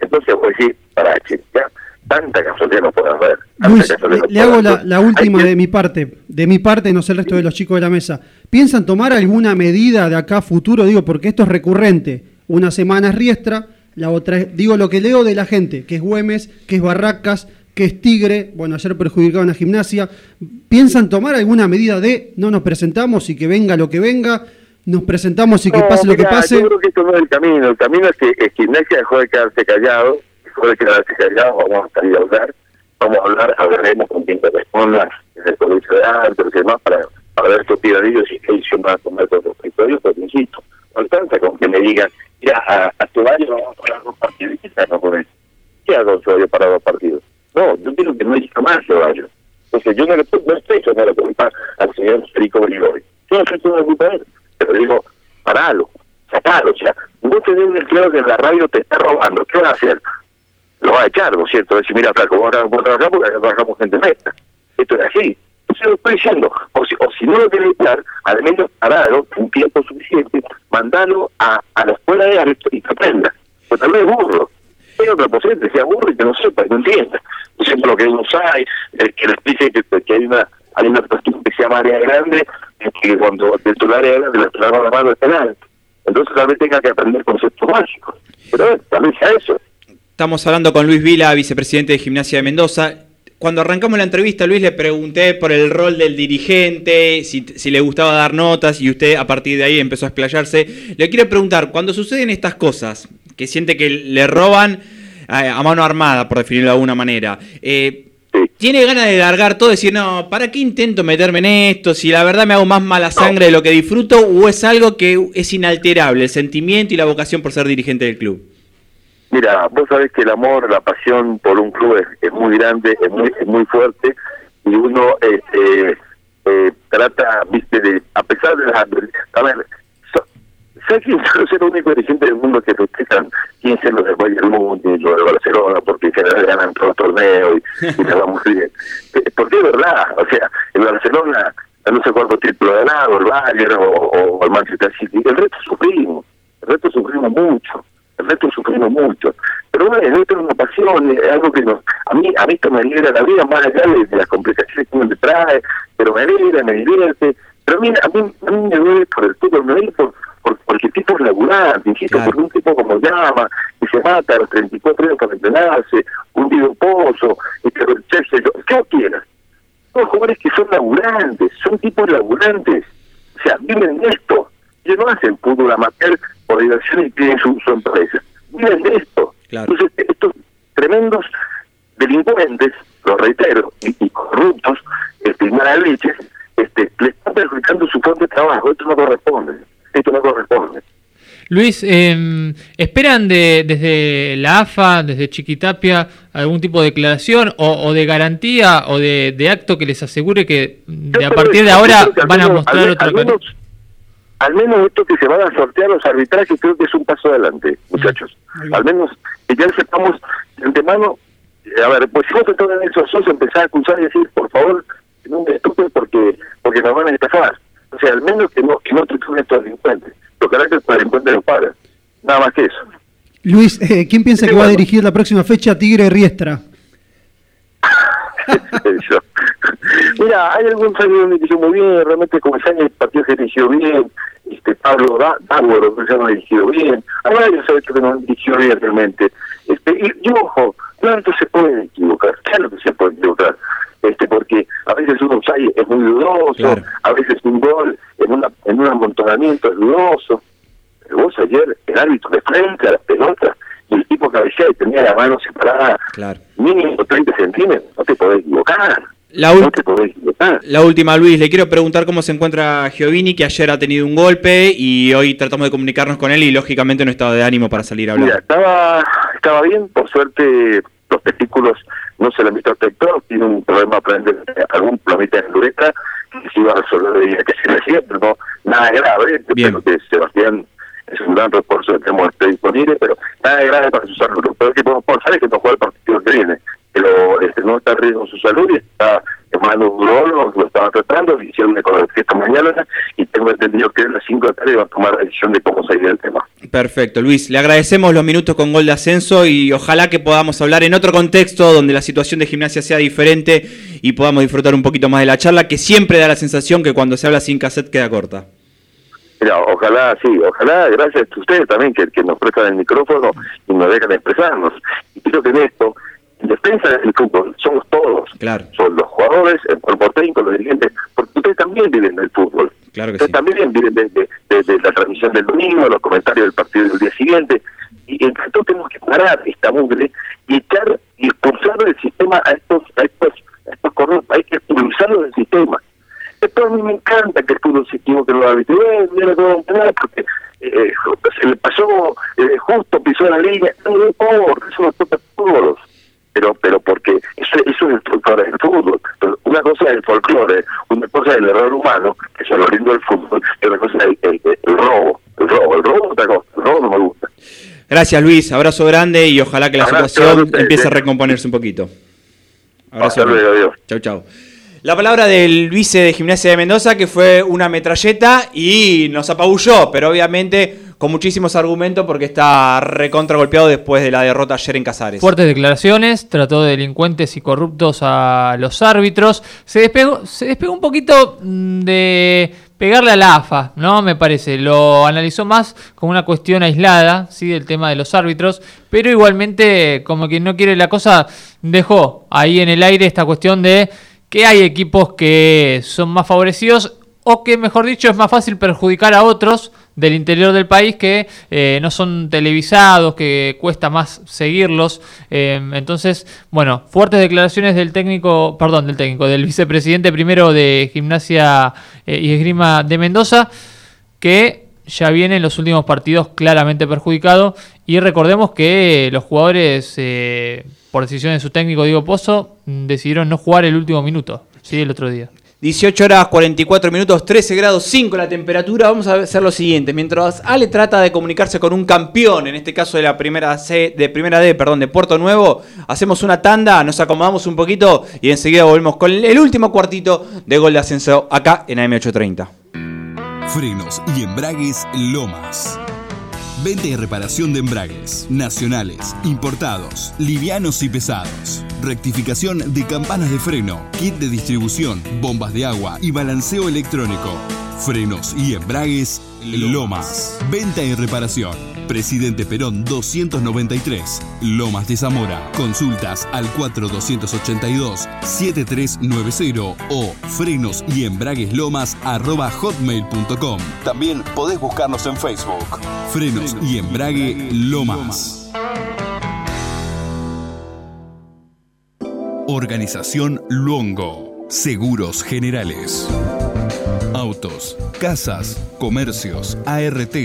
Entonces a decir, para che, ya, tanta casualidad no puede haber. Luis, le, no le hago la, última de mi parte, de mi parte, no sé el resto de los chicos de la mesa. ¿Piensan tomar alguna medida de acá a futuro? Digo, porque esto es recurrente. Una semana es Riestra, la otra es, digo lo que leo de la gente, que es Güemes, que es Barracas, que es Tigre, bueno, ayer perjudicaron a Gimnasia. ¿Piensan tomar alguna medida de no nos presentamos y que venga lo que venga? Nos presentamos y que No, pase lo que pase. Yo creo que esto no es el camino. El camino es que el gimnasia dejó de quedarse callado, dejó de quedarse callado, vamos a salir a hablar, vamos a hablar, hablaremos con quien corresponda en el colegio de árbitros y demás para, para ver qué opinan ellos y qué decisión van a tomar con respecto a ellos, pero insisto, no alcanza con que me digan, ya a, a tu baño vamos a parar dos partidos, ¿y qué saco con eso? ¿Qué hago yo para dos partidos? No, yo quiero que no haya más Ceballos. Entonces yo no le no estoy echando la culpa al señor Federico Brigori. Yo no estoy echando la culpa a él, pero digo, paralo, sacalo, o sea, vos tenés un empleado que en la radio te está robando, ¿qué va a hacer? Lo va a echar, ¿no es cierto? Decir, mira, flaco, ahora no podés trabajar porque acá trabajamos gente meta. Esto es así. Entonces lo estoy diciendo, o si, o si no lo querés echar, al menos paralo un tiempo suficiente, mandalo a, a la escuela de árbitros y que aprenda. Pues tal vez burro. Hay otra posibilidad que sea burro y que no sepa, y no entienda. Por ejemplo, lo que uno sabe, el que le explique que, que hay una hay una cuestión que se llama área grande, es que cuando dentro del área grande le la mano es penal. Entonces vez tenga que aprender conceptos básicos. Pero eh, vez sea eso. Estamos hablando con Luis Vila, vicepresidente de Gimnasia de Mendoza. Cuando arrancamos la entrevista, Luis le pregunté por el rol del dirigente, si, si le gustaba dar notas y usted a partir de ahí empezó a explayarse. Le quiero preguntar, cuando suceden estas cosas, que siente que le roban eh, a mano armada, por definirlo de alguna manera, eh, Sí. ¿tiene ganas de largar todo y decir, no, ¿para qué intento meterme en esto? Si la verdad me hago más mala sangre de lo que disfruto, o es algo que es inalterable, el sentimiento y la vocación por ser dirigente del club? Mira, vos sabés que el amor, la pasión por un club es, es muy grande, es muy, es muy fuerte y uno este, eh, trata, viste, de, a pesar de las a ver, soy el único dirigente del mundo que festejan 15 los de Bayern Múnich, los de Barcelona, porque en general ganan todos los torneos y, y les va muy bien. Eh, Porque es verdad, o sea, el Barcelona, no sé cuántos títulos ha ganado, el Bayern o, o el Manchester City, el resto sufrimos, el resto sufrimos mucho el resto sufrimos mucho. Pero bueno, esto es una pasión, es algo que nos, a mí a mí esto me alegra la vida, más allá de, de las complicaciones que uno le trae, pero me alegra, me divierte. Pero a mí, a mí, a mí me duele por el fútbol, me duele por, por, porque el tipo es laburante, insisto, Claro. porque un tipo como llama, que se mata a los 34 años para entrenarse, un video pozo, y que el Chelsea, lo que quieras. Son jugadores que son laburantes, son tipos laburantes. O sea, viven de esto. Ellos no hacen fútbol amateur por diversión y tienen su, su empresa. Miren de esto. Claro. Entonces, estos tremendos delincuentes, lo reitero, y, y corruptos, este, y malaliches, este, le están perjudicando su fuente de trabajo. Esto no corresponde. Esto no corresponde. Luis, eh, ¿esperan de, desde la AFA, desde Chiquitapia, algún tipo de declaración o, o de garantía o de, de acto que les asegure que de a partir de ahora que van a mostrar al, otra menos, al menos esto que se van a sortear los arbitrajes creo que es un paso adelante, muchachos. Al menos que ya sepamos de antemano, eh, a ver, pues si vos estás en esos sos, empezás a acusar y decir, por favor, no me toques porque porque nos van a estafar. O sea, al menos que no, que no toquen estos delincuentes. Los caracteres para delincuentes no pagan. Nada más que eso. Luis, eh, ¿quién piensa Sí, que va a dirigir la próxima fecha Tigre Riestra? Mira, hay algunos años donde dirigió muy bien, realmente año el partido se dirigió bien, este Pablo Da- Dávoro que se ha dirigido bien, hay varios que no han dirigido bien realmente. Este, y, y ojo, tanto se pueden equivocar, claro que se pueden equivocar, este porque a veces un offside es muy dudoso, Claro. a veces un gol en una en un amontonamiento es dudoso. Pero vos ayer, el árbitro de frente a la pelota, y el tipo cabeceaba y tenía la mano separada Claro. mínimo 30 centímetros, no te podés equivocar. La no te podés equivocar. La última, Luis, le quiero preguntar cómo se encuentra Giovini, que ayer ha tenido un golpe y hoy tratamos de comunicarnos con él y lógicamente no estaba de ánimo para salir a hablar. Mira, estaba, estaba bien, por suerte los testículos no se le han visto afectados, tiene un problema algún plomita en la uretra que se iba a resolver de día que se decía, pero no, nada grave, Bien. espero que Sebastián es un gran refuerzo que tenemos disponible, pero nada grave para su salud. Lo peor que podemos pensar es que no juega el partido que viene, pero este, no está en riesgo su salud y está un urologo, lo estaba tratando, le hicieron una ecografía esta mañana y tengo entendido que a las 5 de la tarde va a tomar la decisión de cómo salir del tema. Perfecto, Luis. Le agradecemos los minutos con gol de ascenso y ojalá que podamos hablar en otro contexto donde la situación de gimnasia sea diferente y podamos disfrutar un poquito más de la charla, que siempre da la sensación que cuando se habla sin cassette queda corta. Mira, ojalá, sí, ojalá, gracias a ustedes también que, que nos prestan el micrófono y nos dejan expresarnos. Y creo que en esto, defensa del fútbol, somos todos. Claro. Son los jugadores, el cuerpo técnico, los dirigentes, porque ustedes también viven del fútbol. Claro que ustedes sí. también viven de, de- de- de la transmisión del domingo, los comentarios del partido del día siguiente. Y todos tenemos que parar esta mugre y echar y expulsar del sistema a estos, a estos, a estos corruptos. Hay que expulsarlos del sistema. Esto a mí me encanta que el fútbol se equivoque los árbitros. Eh, mira, no ganar porque eh, se le pasó eh, justo, pisó la línea. No, no eso nos toca todos. Pero, pero porque eso, eso es el folclore del fútbol. Una cosa es el folclore, una cosa es el error humano, que es lo lindo del fútbol, y otra cosa es el, el- el robo. El robo, el robo otra cosa, el robo no me gusta. Gracias, Luis. Abrazo grande y ojalá que la Abrazo situación empiece a recomponerse un poquito. Abrazo. Hasta luego, adiós. Chau, chau. La palabra del vice de Gimnasia de Mendoza, que fue una metralleta y nos apabulló, pero obviamente con muchísimos argumentos porque está recontra golpeado después de la derrota ayer en Casares. Fuertes declaraciones, trató de delincuentes y corruptos a los árbitros. Se despegó, se despegó un poquito mm, de pegarle a la AFA, ¿no? Me parece. Lo analizó más como una cuestión aislada, ¿sí? Del tema de los árbitros. Pero igualmente, como quien no quiere la cosa, dejó ahí en el aire esta cuestión de que hay equipos que son más favorecidos o que, mejor dicho, es más fácil perjudicar a otros del interior del país que eh, no son televisados, que cuesta más seguirlos. Eh, entonces, bueno, fuertes declaraciones del técnico, perdón, del técnico, del vicepresidente primero de Gimnasia eh, y Esgrima de Mendoza, que ya viene en los últimos partidos claramente perjudicado. Y recordemos que los jugadores, eh, por decisión de su técnico Diego Pozo, mm, decidieron no jugar el último minuto, ¿sí? el otro día. 18 horas 44 minutos, 13 grados 5 la temperatura. Vamos a hacer lo siguiente. Mientras Ale trata de comunicarse con un campeón, en este caso de la primera C, de primera D, perdón, de Puerto Nuevo, hacemos una tanda, nos acomodamos un poquito y enseguida volvemos con el último cuartito de gol de ascenso acá en AM830. Frenos y embragues Lomas. Venta y reparación de embragues, nacionales, importados, livianos y pesados. Rectificación de campanas de freno, kit de distribución, bombas de agua y balanceo electrónico. Frenos y embragues Lomas. Venta y reparación. Presidente Perón 293, Lomas de Zamora. Consultas al 4282-7390 o frenos y embragueslomas arroba hotmail.com. También podés buscarnos en Facebook. Frenos y embrague Lomas. Organización Luongo. Seguros Generales. Autos, casas, comercios, ART,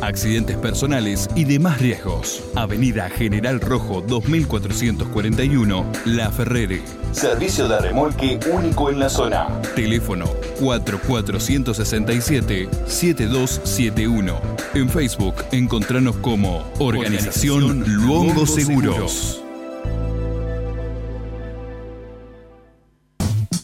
accidentes personales y demás riesgos. Avenida General Rojo 2441, La Ferrere. Servicio de remolque único en la zona. Teléfono 4467-7271. En Facebook encontranos como Organización Luongo Seguros.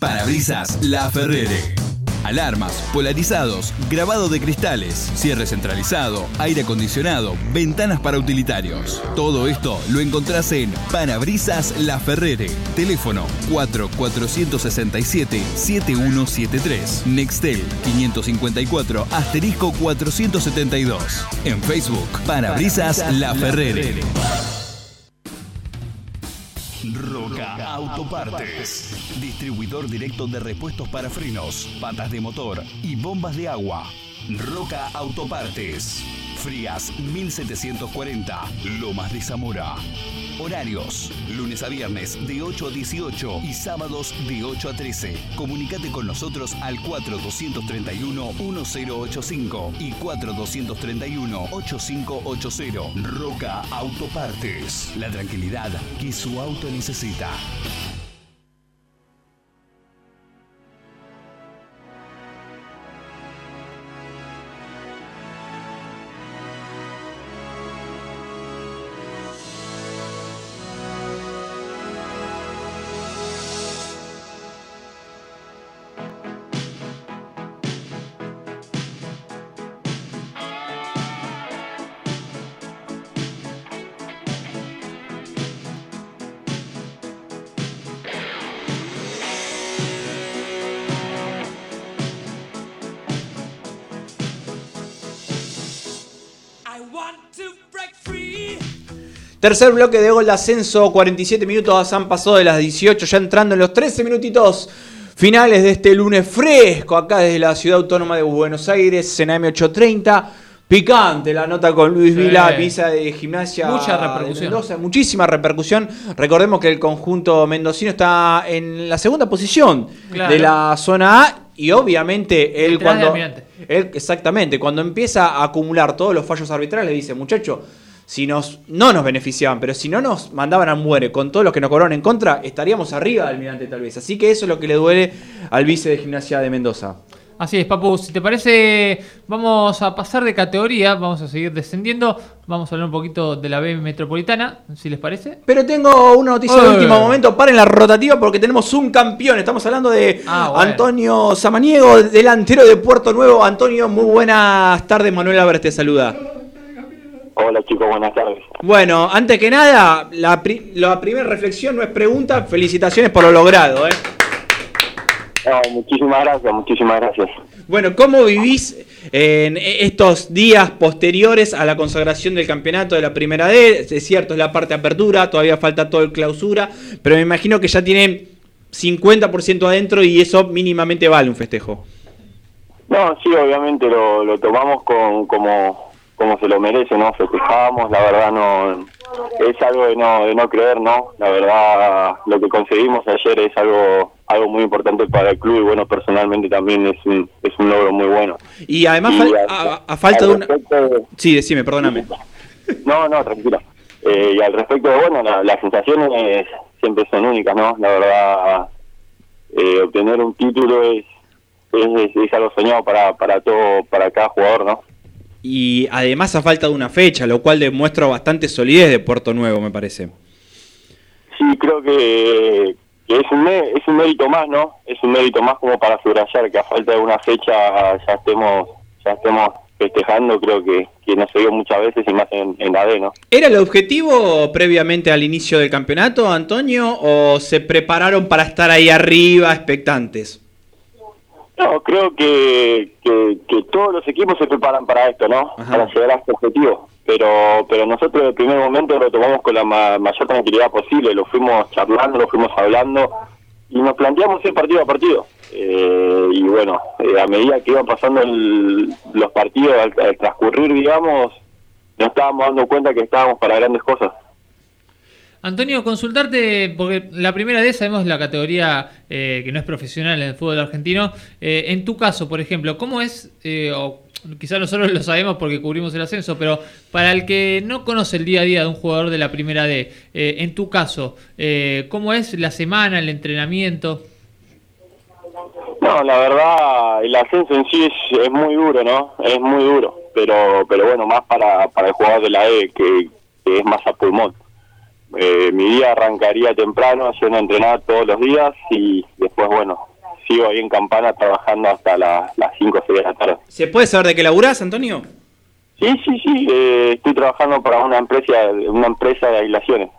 Parabrisas La Ferrere. Alarmas, polarizados, grabado de cristales, cierre centralizado, aire acondicionado, ventanas para utilitarios. Todo esto lo encontrás en Parabrisas La Ferrere. Teléfono 4467-7173. Nextel 554 asterisco 472. En Facebook, Parabrisas La Ferrere. Roca Autopartes. Distribuidor directo de repuestos para frenos, patas de motor y bombas de agua. Roca Autopartes. Frías 1740, Lomas de Zamora. Horarios: lunes a viernes de 8 a 18 y sábados de 8 a 13. Comunicate con nosotros al 4231-1085 y 4231-8580. Roca Autopartes. La tranquilidad que su auto necesita. Tercer bloque de gol de ascenso, 47 minutos han pasado de las 18, ya entrando en los 13 minutitos finales de este lunes fresco, acá desde la ciudad autónoma de Buenos Aires, en AM830. Picante la nota con Luis Sí. Vila, pisa de gimnasia. Mucha repercusión. Mendoza, muchísima repercusión. Recordemos que el conjunto mendocino está en la segunda posición Claro. de la zona A y obviamente él Detrás cuando él exactamente cuando empieza a acumular todos los fallos arbitrales dice muchacho si nos no nos beneficiaban pero si no nos mandaban a muere con todos los que nos cobraron en contra estaríamos arriba del Almirante tal vez así que eso es lo que le duele al vice de gimnasia de Mendoza Así es, Papu. Si te parece, vamos a pasar de categoría, vamos a seguir descendiendo. Vamos a hablar un poquito de la B metropolitana, si les parece. pero tengo una noticia de último momento paren la rotativa porque tenemos un campeón estamos hablando de Ah, bueno. Antonio Samaniego delantero de Puerto Nuevo Antonio muy buenas tardes Manuel Álvarez te saluda Hola chicos, buenas tardes. Bueno, antes que nada, la, pri- la primera reflexión no es pregunta, felicitaciones por lo logrado. ¿eh? No, muchísimas gracias, muchísimas gracias. Bueno, ¿cómo vivís en estos días posteriores a la consagración del campeonato de la primera D? Es cierto, es la parte de apertura, todavía falta todo el clausura, pero me imagino que ya tienen 50% adentro y eso mínimamente vale un festejo. No, sí, obviamente lo, lo tomamos con como, como se lo merece, ¿no? Festejamos, la verdad no es algo de no, de no creer, ¿no? La verdad lo que conseguimos ayer es algo algo muy importante para el club y bueno, personalmente también es un, es un logro muy bueno. Y además, Y a, a falta al de una... de- Sí, decime, perdóname. No, no, tranquilo. Eh, y al respecto bueno, la- las sensaciones siempre son únicas, ¿no? La verdad, eh, obtener un título es, es, es- es algo soñado para, para todo, para cada jugador, ¿no? Y además a falta de una fecha, lo cual demuestra bastante solidez de Puerto Nuevo, me parece. Sí, creo que, que es, un es un mérito más, ¿no? Es un mérito más como para subrayar que a falta de una fecha ya estemos, ya estemos festejando, creo que, que no se dio muchas veces y más en, en AD, ¿no? ¿Era el objetivo previamente al inicio del campeonato, Antonio, o se prepararon para estar ahí arriba, expectantes? No, creo que, que, que todos los equipos se preparan para esto, ¿no? Ajá. Para llegar a este objetivo. Pero, pero nosotros en el primer momento lo tomamos con la ma- mayor tranquilidad posible, lo fuimos charlando, lo fuimos hablando y nos planteamos ir partido a partido. Eh, y bueno, eh, a medida que iban pasando el- los partidos al, al transcurrir, digamos, nos estábamos dando cuenta que estábamos para grandes cosas. Antonio, consultarte, porque la primera D sabemos la categoría eh, que no es profesional en el fútbol argentino. Eh, en tu caso, por ejemplo, ¿cómo es, eh, o quizás nosotros lo sabemos porque cubrimos el ascenso, pero para el que no conoce el día a día de un jugador de la primera D, eh, en tu caso, eh, ¿cómo es la semana, el entrenamiento? No, la verdad, el ascenso en sí es, es muy duro, ¿no? Es muy duro, pero pero bueno, más para, para el jugador de la E, que, que es más a pulmón. Eh, mi día arrancaría temprano, haciendo entrenar todos los días y después, bueno, sigo ahí en Campana trabajando hasta la- las 5 o 6 de la tarde. ¿Se puede saber de qué laburás, Antonio? Sí, sí, sí, eh, estoy trabajando para una empresa, una empresa de aislaciones.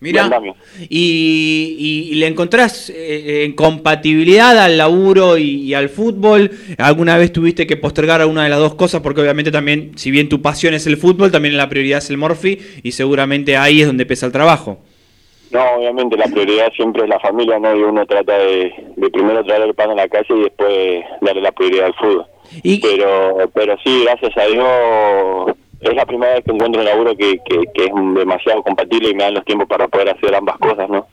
Mira, y, y- y le encontrás eh, en compatibilidad al laburo y, y al fútbol. ¿Alguna vez tuviste que postergar alguna de las dos cosas? Porque obviamente también, si bien tu pasión es el fútbol, también la prioridad es el Morphy y seguramente ahí es donde pesa el trabajo. No, obviamente la prioridad siempre es la familia, ¿no? Y uno trata de, de primero traer el pan a la calle y después darle la prioridad al fútbol. Pero pero sí, gracias a Dios, es la primera vez que encuentro un laburo que, que, que es demasiado compatible y me dan los tiempos para poder hacer ambas cosas, ¿no?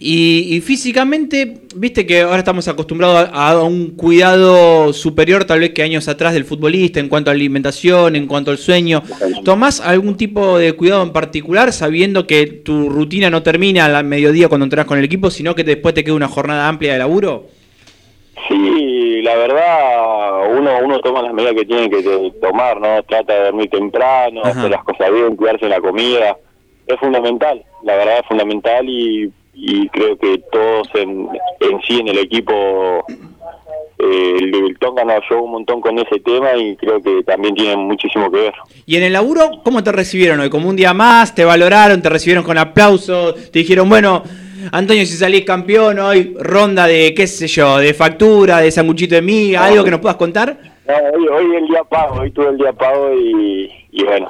Y, y físicamente, viste que ahora estamos acostumbrados a, a un cuidado superior tal vez que años atrás del futbolista en cuanto a alimentación, en cuanto al sueño. ¿Tomás algún tipo de cuidado en particular sabiendo que tu rutina no termina al mediodía cuando entras con el equipo, sino que después te queda una jornada amplia de laburo? Sí, la verdad, uno uno toma las medidas que tiene que tomar, ¿no? Trata de dormir temprano, Ajá. hacer las cosas bien, cuidarse en la comida. Es fundamental, la verdad es fundamental y, y creo que todos en, en sí en el equipo, eh, el, el Tonga nos ayudó un montón con ese tema y creo que también tiene muchísimo que ver. Y en el laburo, ¿cómo te recibieron hoy? ¿Como un día más? ¿Te valoraron? ¿Te recibieron con aplausos? ¿Te dijeron, bueno, Antonio, si salís campeón hoy, ronda de, qué sé yo, de factura, de sanguchito de miga, algo que nos puedas contar? No, hoy, hoy el día pago, hoy tuve el día pago y, y bueno,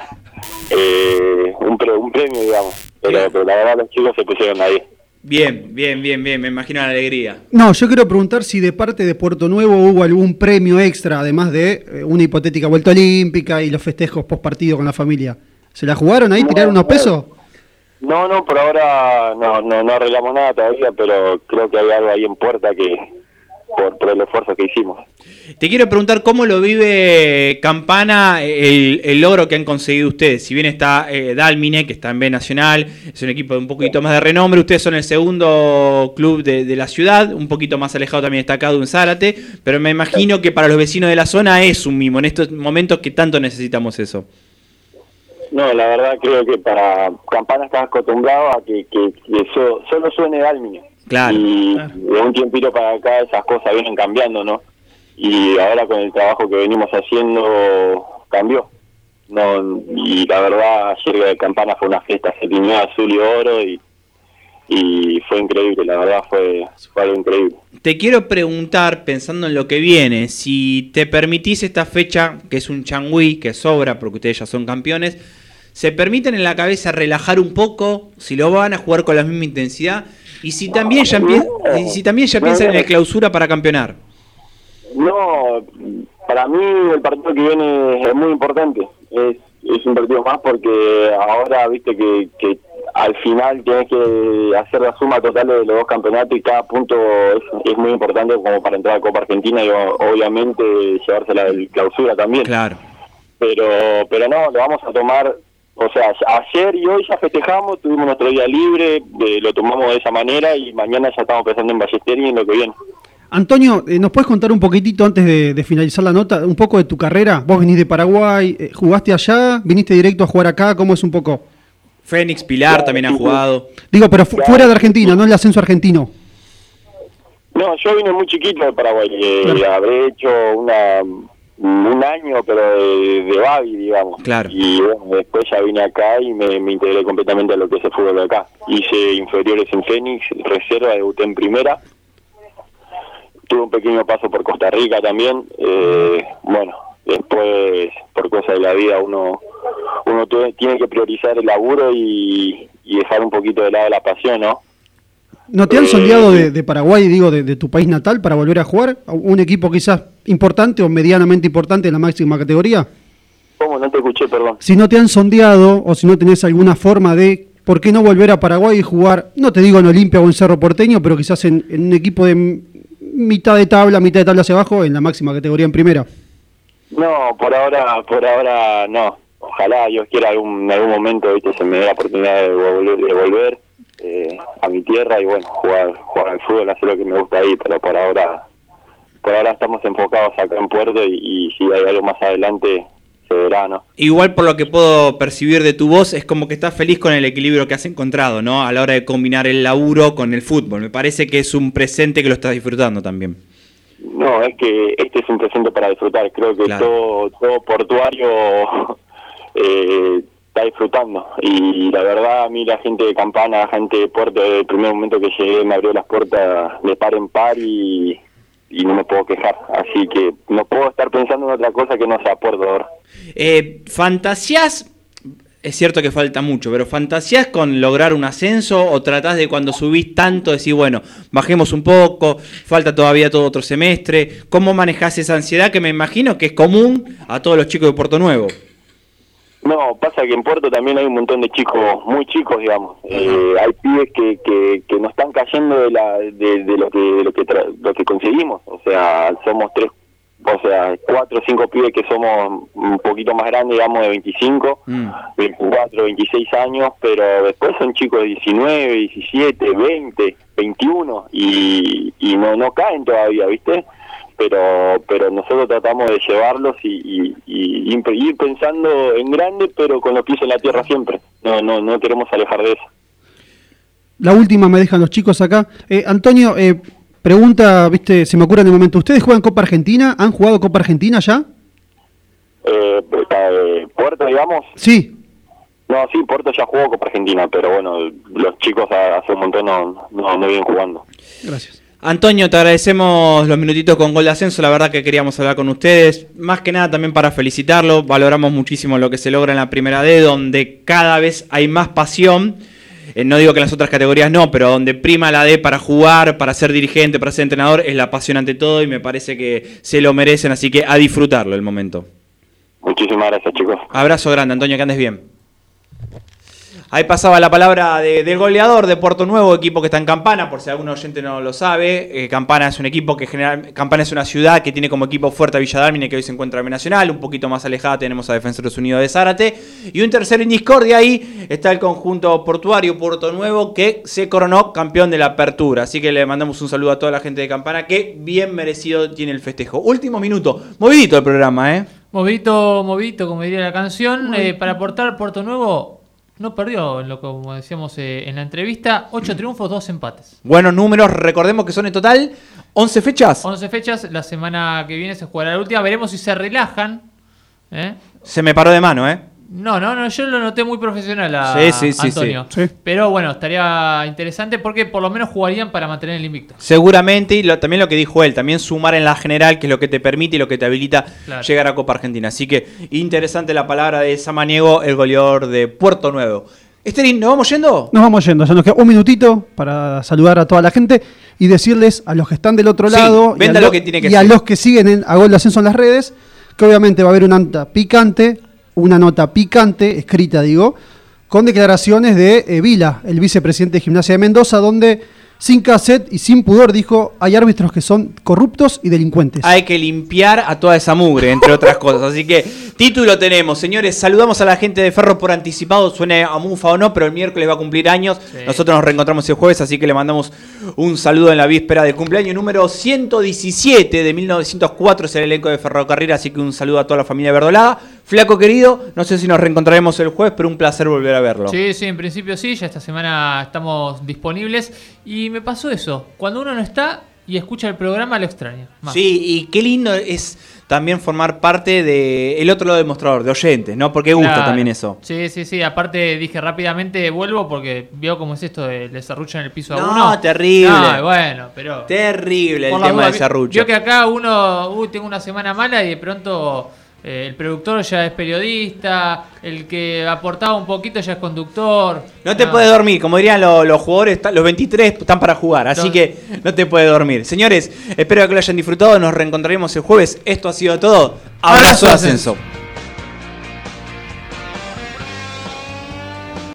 eh, un, pre- un premio, digamos. Pero, Bien. pero la verdad los chicos se pusieron ahí. Bien, bien, bien, bien, me imagino la alegría. No, yo quiero preguntar si de parte de Puerto Nuevo hubo algún premio extra, además de eh, una hipotética vuelta olímpica y los festejos post partido con la familia. ¿Se la jugaron ahí? ¿Tiraron unos no. pesos? No, no, por ahora no, no, no arreglamos nada todavía, pero creo que hay algo ahí en puerta que por, por el esfuerzo que hicimos. Te quiero preguntar cómo lo vive Campana el, el logro que han conseguido ustedes. Si bien está eh, Dalmine, que está en B Nacional, es un equipo de un poquito más de renombre, ustedes son el segundo club de, de la ciudad, un poquito más alejado también está Cadu en Zárate, pero me imagino que para los vecinos de la zona es un mimo en estos momentos que tanto necesitamos eso. No, la verdad creo que para Campana estás acostumbrado a que, que, que so- solo suene Dalmine. Claro. Y de un tiempito para acá esas cosas vienen cambiando, ¿no? Y ahora con el trabajo que venimos haciendo cambió. No, y la verdad ayer de Campana fue una fiesta, se tiñó azul y oro y, y fue increíble, la verdad fue, fue algo increíble. Te quiero preguntar, pensando en lo que viene, si te permitís esta fecha, que es un changüí, que sobra porque ustedes ya son campeones, ¿se permiten en la cabeza relajar un poco? Si lo van a jugar con la misma intensidad. Y si también ya, empie- si también ya No, piensan en la clausura para campeonar. No, para mí el partido que viene es muy importante. Es, es un partido más porque ahora, viste, que, que al final tienes que hacer la suma total de los dos campeonatos y cada punto es, es muy importante como para entrar a Copa Argentina y obviamente llevarse la del clausura también. Claro. Pero, pero no, lo vamos a tomar. O sea, ayer y hoy ya festejamos, tuvimos nuestro día libre, eh, lo tomamos de esa manera y mañana ya estamos pensando en Ballester y en lo que viene. Antonio, eh, ¿nos puedes contar un poquitito antes de, de finalizar la nota, un poco de tu carrera? Vos venís de Paraguay, eh, jugaste allá, viniste directo a jugar acá, ¿cómo es un poco? Fénix Pilar también ha jugado. Digo, pero fu- Claro. fuera de Argentina, no el ascenso argentino. No, yo vine muy chiquito de Paraguay. eh, Claro. habré hecho una un año, pero de, de Babi, digamos. Claro. Y bueno, después ya vine acá y me, me integré completamente a lo que es el fútbol de acá. Hice inferiores en Fénix, reserva, debuté en primera. Tuve un pequeño paso por Costa Rica también. Eh, bueno, después, por cosas de la vida, uno uno tiene que priorizar el laburo y, y dejar un poquito de lado la pasión, ¿no? ¿No te han Eh, sondeado de, de Paraguay, digo, de, de tu país natal, para volver a jugar? ¿A ¿Un equipo quizás importante o medianamente importante en la máxima categoría? ¿Cómo? No te escuché, perdón. Si no te han sondeado o si no tenés alguna forma de, ¿por qué no volver a Paraguay y jugar, no te digo en Olimpia o en Cerro Porteño, pero quizás en, en un equipo de mitad de tabla, mitad de tabla hacia abajo, en la máxima categoría en primera? No, por ahora, por ahora no. Ojalá Dios quiera algún, en algún momento, viste, se me dé la oportunidad de volver, de volver eh, a mi tierra y bueno, jugar, jugar al fútbol, hacer lo que me gusta ahí, pero por ahora, por ahora estamos enfocados acá en Puerto y, y si hay algo más adelante ¿no? Igual por lo que puedo percibir de tu voz, es como que estás feliz con el equilibrio que has encontrado, ¿no? A la hora de combinar el laburo con el fútbol. Me parece que es un presente que lo estás disfrutando también. No, es que este es un presente para disfrutar. Creo que Claro. todo, todo portuario eh, está disfrutando. Y la verdad, a mí la gente de Campana, la gente de Puerto, desde el primer momento que llegué me abrió las puertas de par en par y, y no me puedo quejar. Así que no puedo estar pensando en otra cosa que no sea Puerto ahora. Eh, ¿Fantasías? Es cierto que falta mucho, pero ¿fantasías con lograr un ascenso o tratás de cuando subís tanto decir, bueno, bajemos un poco, falta todavía todo otro semestre? ¿Cómo manejás esa ansiedad que me imagino que es común a todos los chicos de Puerto Nuevo? No, pasa que en Puerto también hay un montón de chicos, muy chicos, digamos. Eh, hay pibes que, que, que no están cayendo de, la, de, de lo que de lo que tra- lo que conseguimos. O sea, somos tres, o sea, cuatro o cinco pibes que somos un poquito más grandes, digamos, de 25, Mm. 24, 26 años, pero después son chicos de 19, 17, 20, 21 y, y no, no caen todavía, ¿viste? Pero pero nosotros tratamos de llevarlos y, y, y ir ir pensando en grande pero con los pies en la tierra siempre no no no queremos alejar de eso La última me dejan los chicos acá. Eh, Antonio, eh, pregunta, viste, se me ocurre en el momento. ¿Ustedes juegan Copa Argentina? ¿Han jugado Copa Argentina ya? eh, eh, Puerto digamos Sí. no sí Puerto ya jugó Copa Argentina pero bueno los chicos hace un montón no no, no vienen jugando Gracias. Antonio, te agradecemos los minutitos con Gol de Ascenso, la verdad que queríamos hablar con ustedes, más que nada también para felicitarlo, valoramos muchísimo lo que se logra en la primera D, donde cada vez hay más pasión, Eh, no digo que en las otras categorías no, pero donde prima la D para jugar, para ser dirigente, para ser entrenador, es la pasión ante todo y me parece que se lo merecen, así que a disfrutarlo el momento. muchísimas gracias chicos Abrazo grande, Antonio, que andes bien. Ahí pasaba la palabra de- del goleador de Puerto Nuevo, equipo que está en Campana, por si algún oyente no lo sabe. Eh, Campana es un equipo que general, Campana es una ciudad que tiene como equipo fuerte a Villa Dálmine, que hoy se encuentra en Nacional. Un poquito más alejada tenemos a Defensores Unidos de Zárate. Y un tercero en discordia ahí está el conjunto portuario Puerto Nuevo, que se coronó campeón de la apertura. Así que le mandamos un saludo a toda la gente de Campana, que bien merecido tiene el festejo. Último minuto, movidito el programa, ¿eh? Movidito, movidito, como diría la canción. Eh, para aportar Puerto Nuevo, no perdió, en lo como decíamos eh, en la entrevista. 8 triunfos, 2 empates. Buenos números, recordemos que son en total 11 fechas. 11 fechas, la semana que viene se jugará la última. Veremos si se relajan. ¿eh? Se me paró de mano, ¿eh? No, no, no, yo lo noté muy profesional a Sí, sí, sí, Antonio. sí. Sí. Pero bueno, estaría interesante porque por lo menos jugarían para mantener el invicto. Seguramente, y lo- también lo que dijo él, también sumar en la general, que es lo que te permite y lo que te habilita Claro. llegar a Copa Argentina. Así que interesante la palabra de Samaniego, el goleador de Puerto Nuevo. Esterín, ¿nos vamos yendo? Nos vamos yendo, ya nos queda un minutito para saludar a toda la gente y decirles a los que están del otro Sí, lado y, a, lo lo- que tiene que y a ser. los que siguen en, a Gol de Ascenso en las redes, que obviamente va a haber una nota picante, una nota picante, escrita digo, con declaraciones de eh, Vila, el vicepresidente de Gimnasia de Mendoza, donde sin cassette y sin pudor dijo, hay árbitros que son corruptos y delincuentes. Hay que limpiar a toda esa mugre, entre otras cosas. Así que título tenemos, señores. Saludamos a la gente de Ferro por anticipado. Suene a mufa o no, pero el miércoles va a cumplir años. Sí. Nosotros nos reencontramos el jueves, así que le mandamos un saludo en la víspera del cumpleaños número 117 de 1904. Es el elenco de Ferrocarril, así que un saludo a toda la familia verdolada. Flaco querido, no sé si nos reencontraremos el jueves, pero un placer volver a verlo. Sí, sí, en principio sí, ya esta semana estamos disponibles. Y me pasó eso, cuando uno no está y escucha el programa lo extraña. más. Sí, y qué lindo es también formar parte del otro lado del mostrador, de oyentes, ¿no? Porque gusta Claro. también eso. Sí, sí, sí. Aparte dije rápidamente vuelvo porque veo cómo es esto de le serruchan el piso a No, uno. terrible. No, bueno, pero. Terrible el tema dudas, de serrucho. Yo que acá uno, uy, tengo una semana mala y de pronto eh, el productor ya es periodista, el que aportaba un poquito ya es conductor. No te puedes dormir, como dirían lo- los jugadores, está- los 23 están para jugar, así No. que no te puedes dormir. Señores, espero que lo hayan disfrutado, nos reencontraremos el jueves. Esto ha sido todo. Abrazo de ascenso.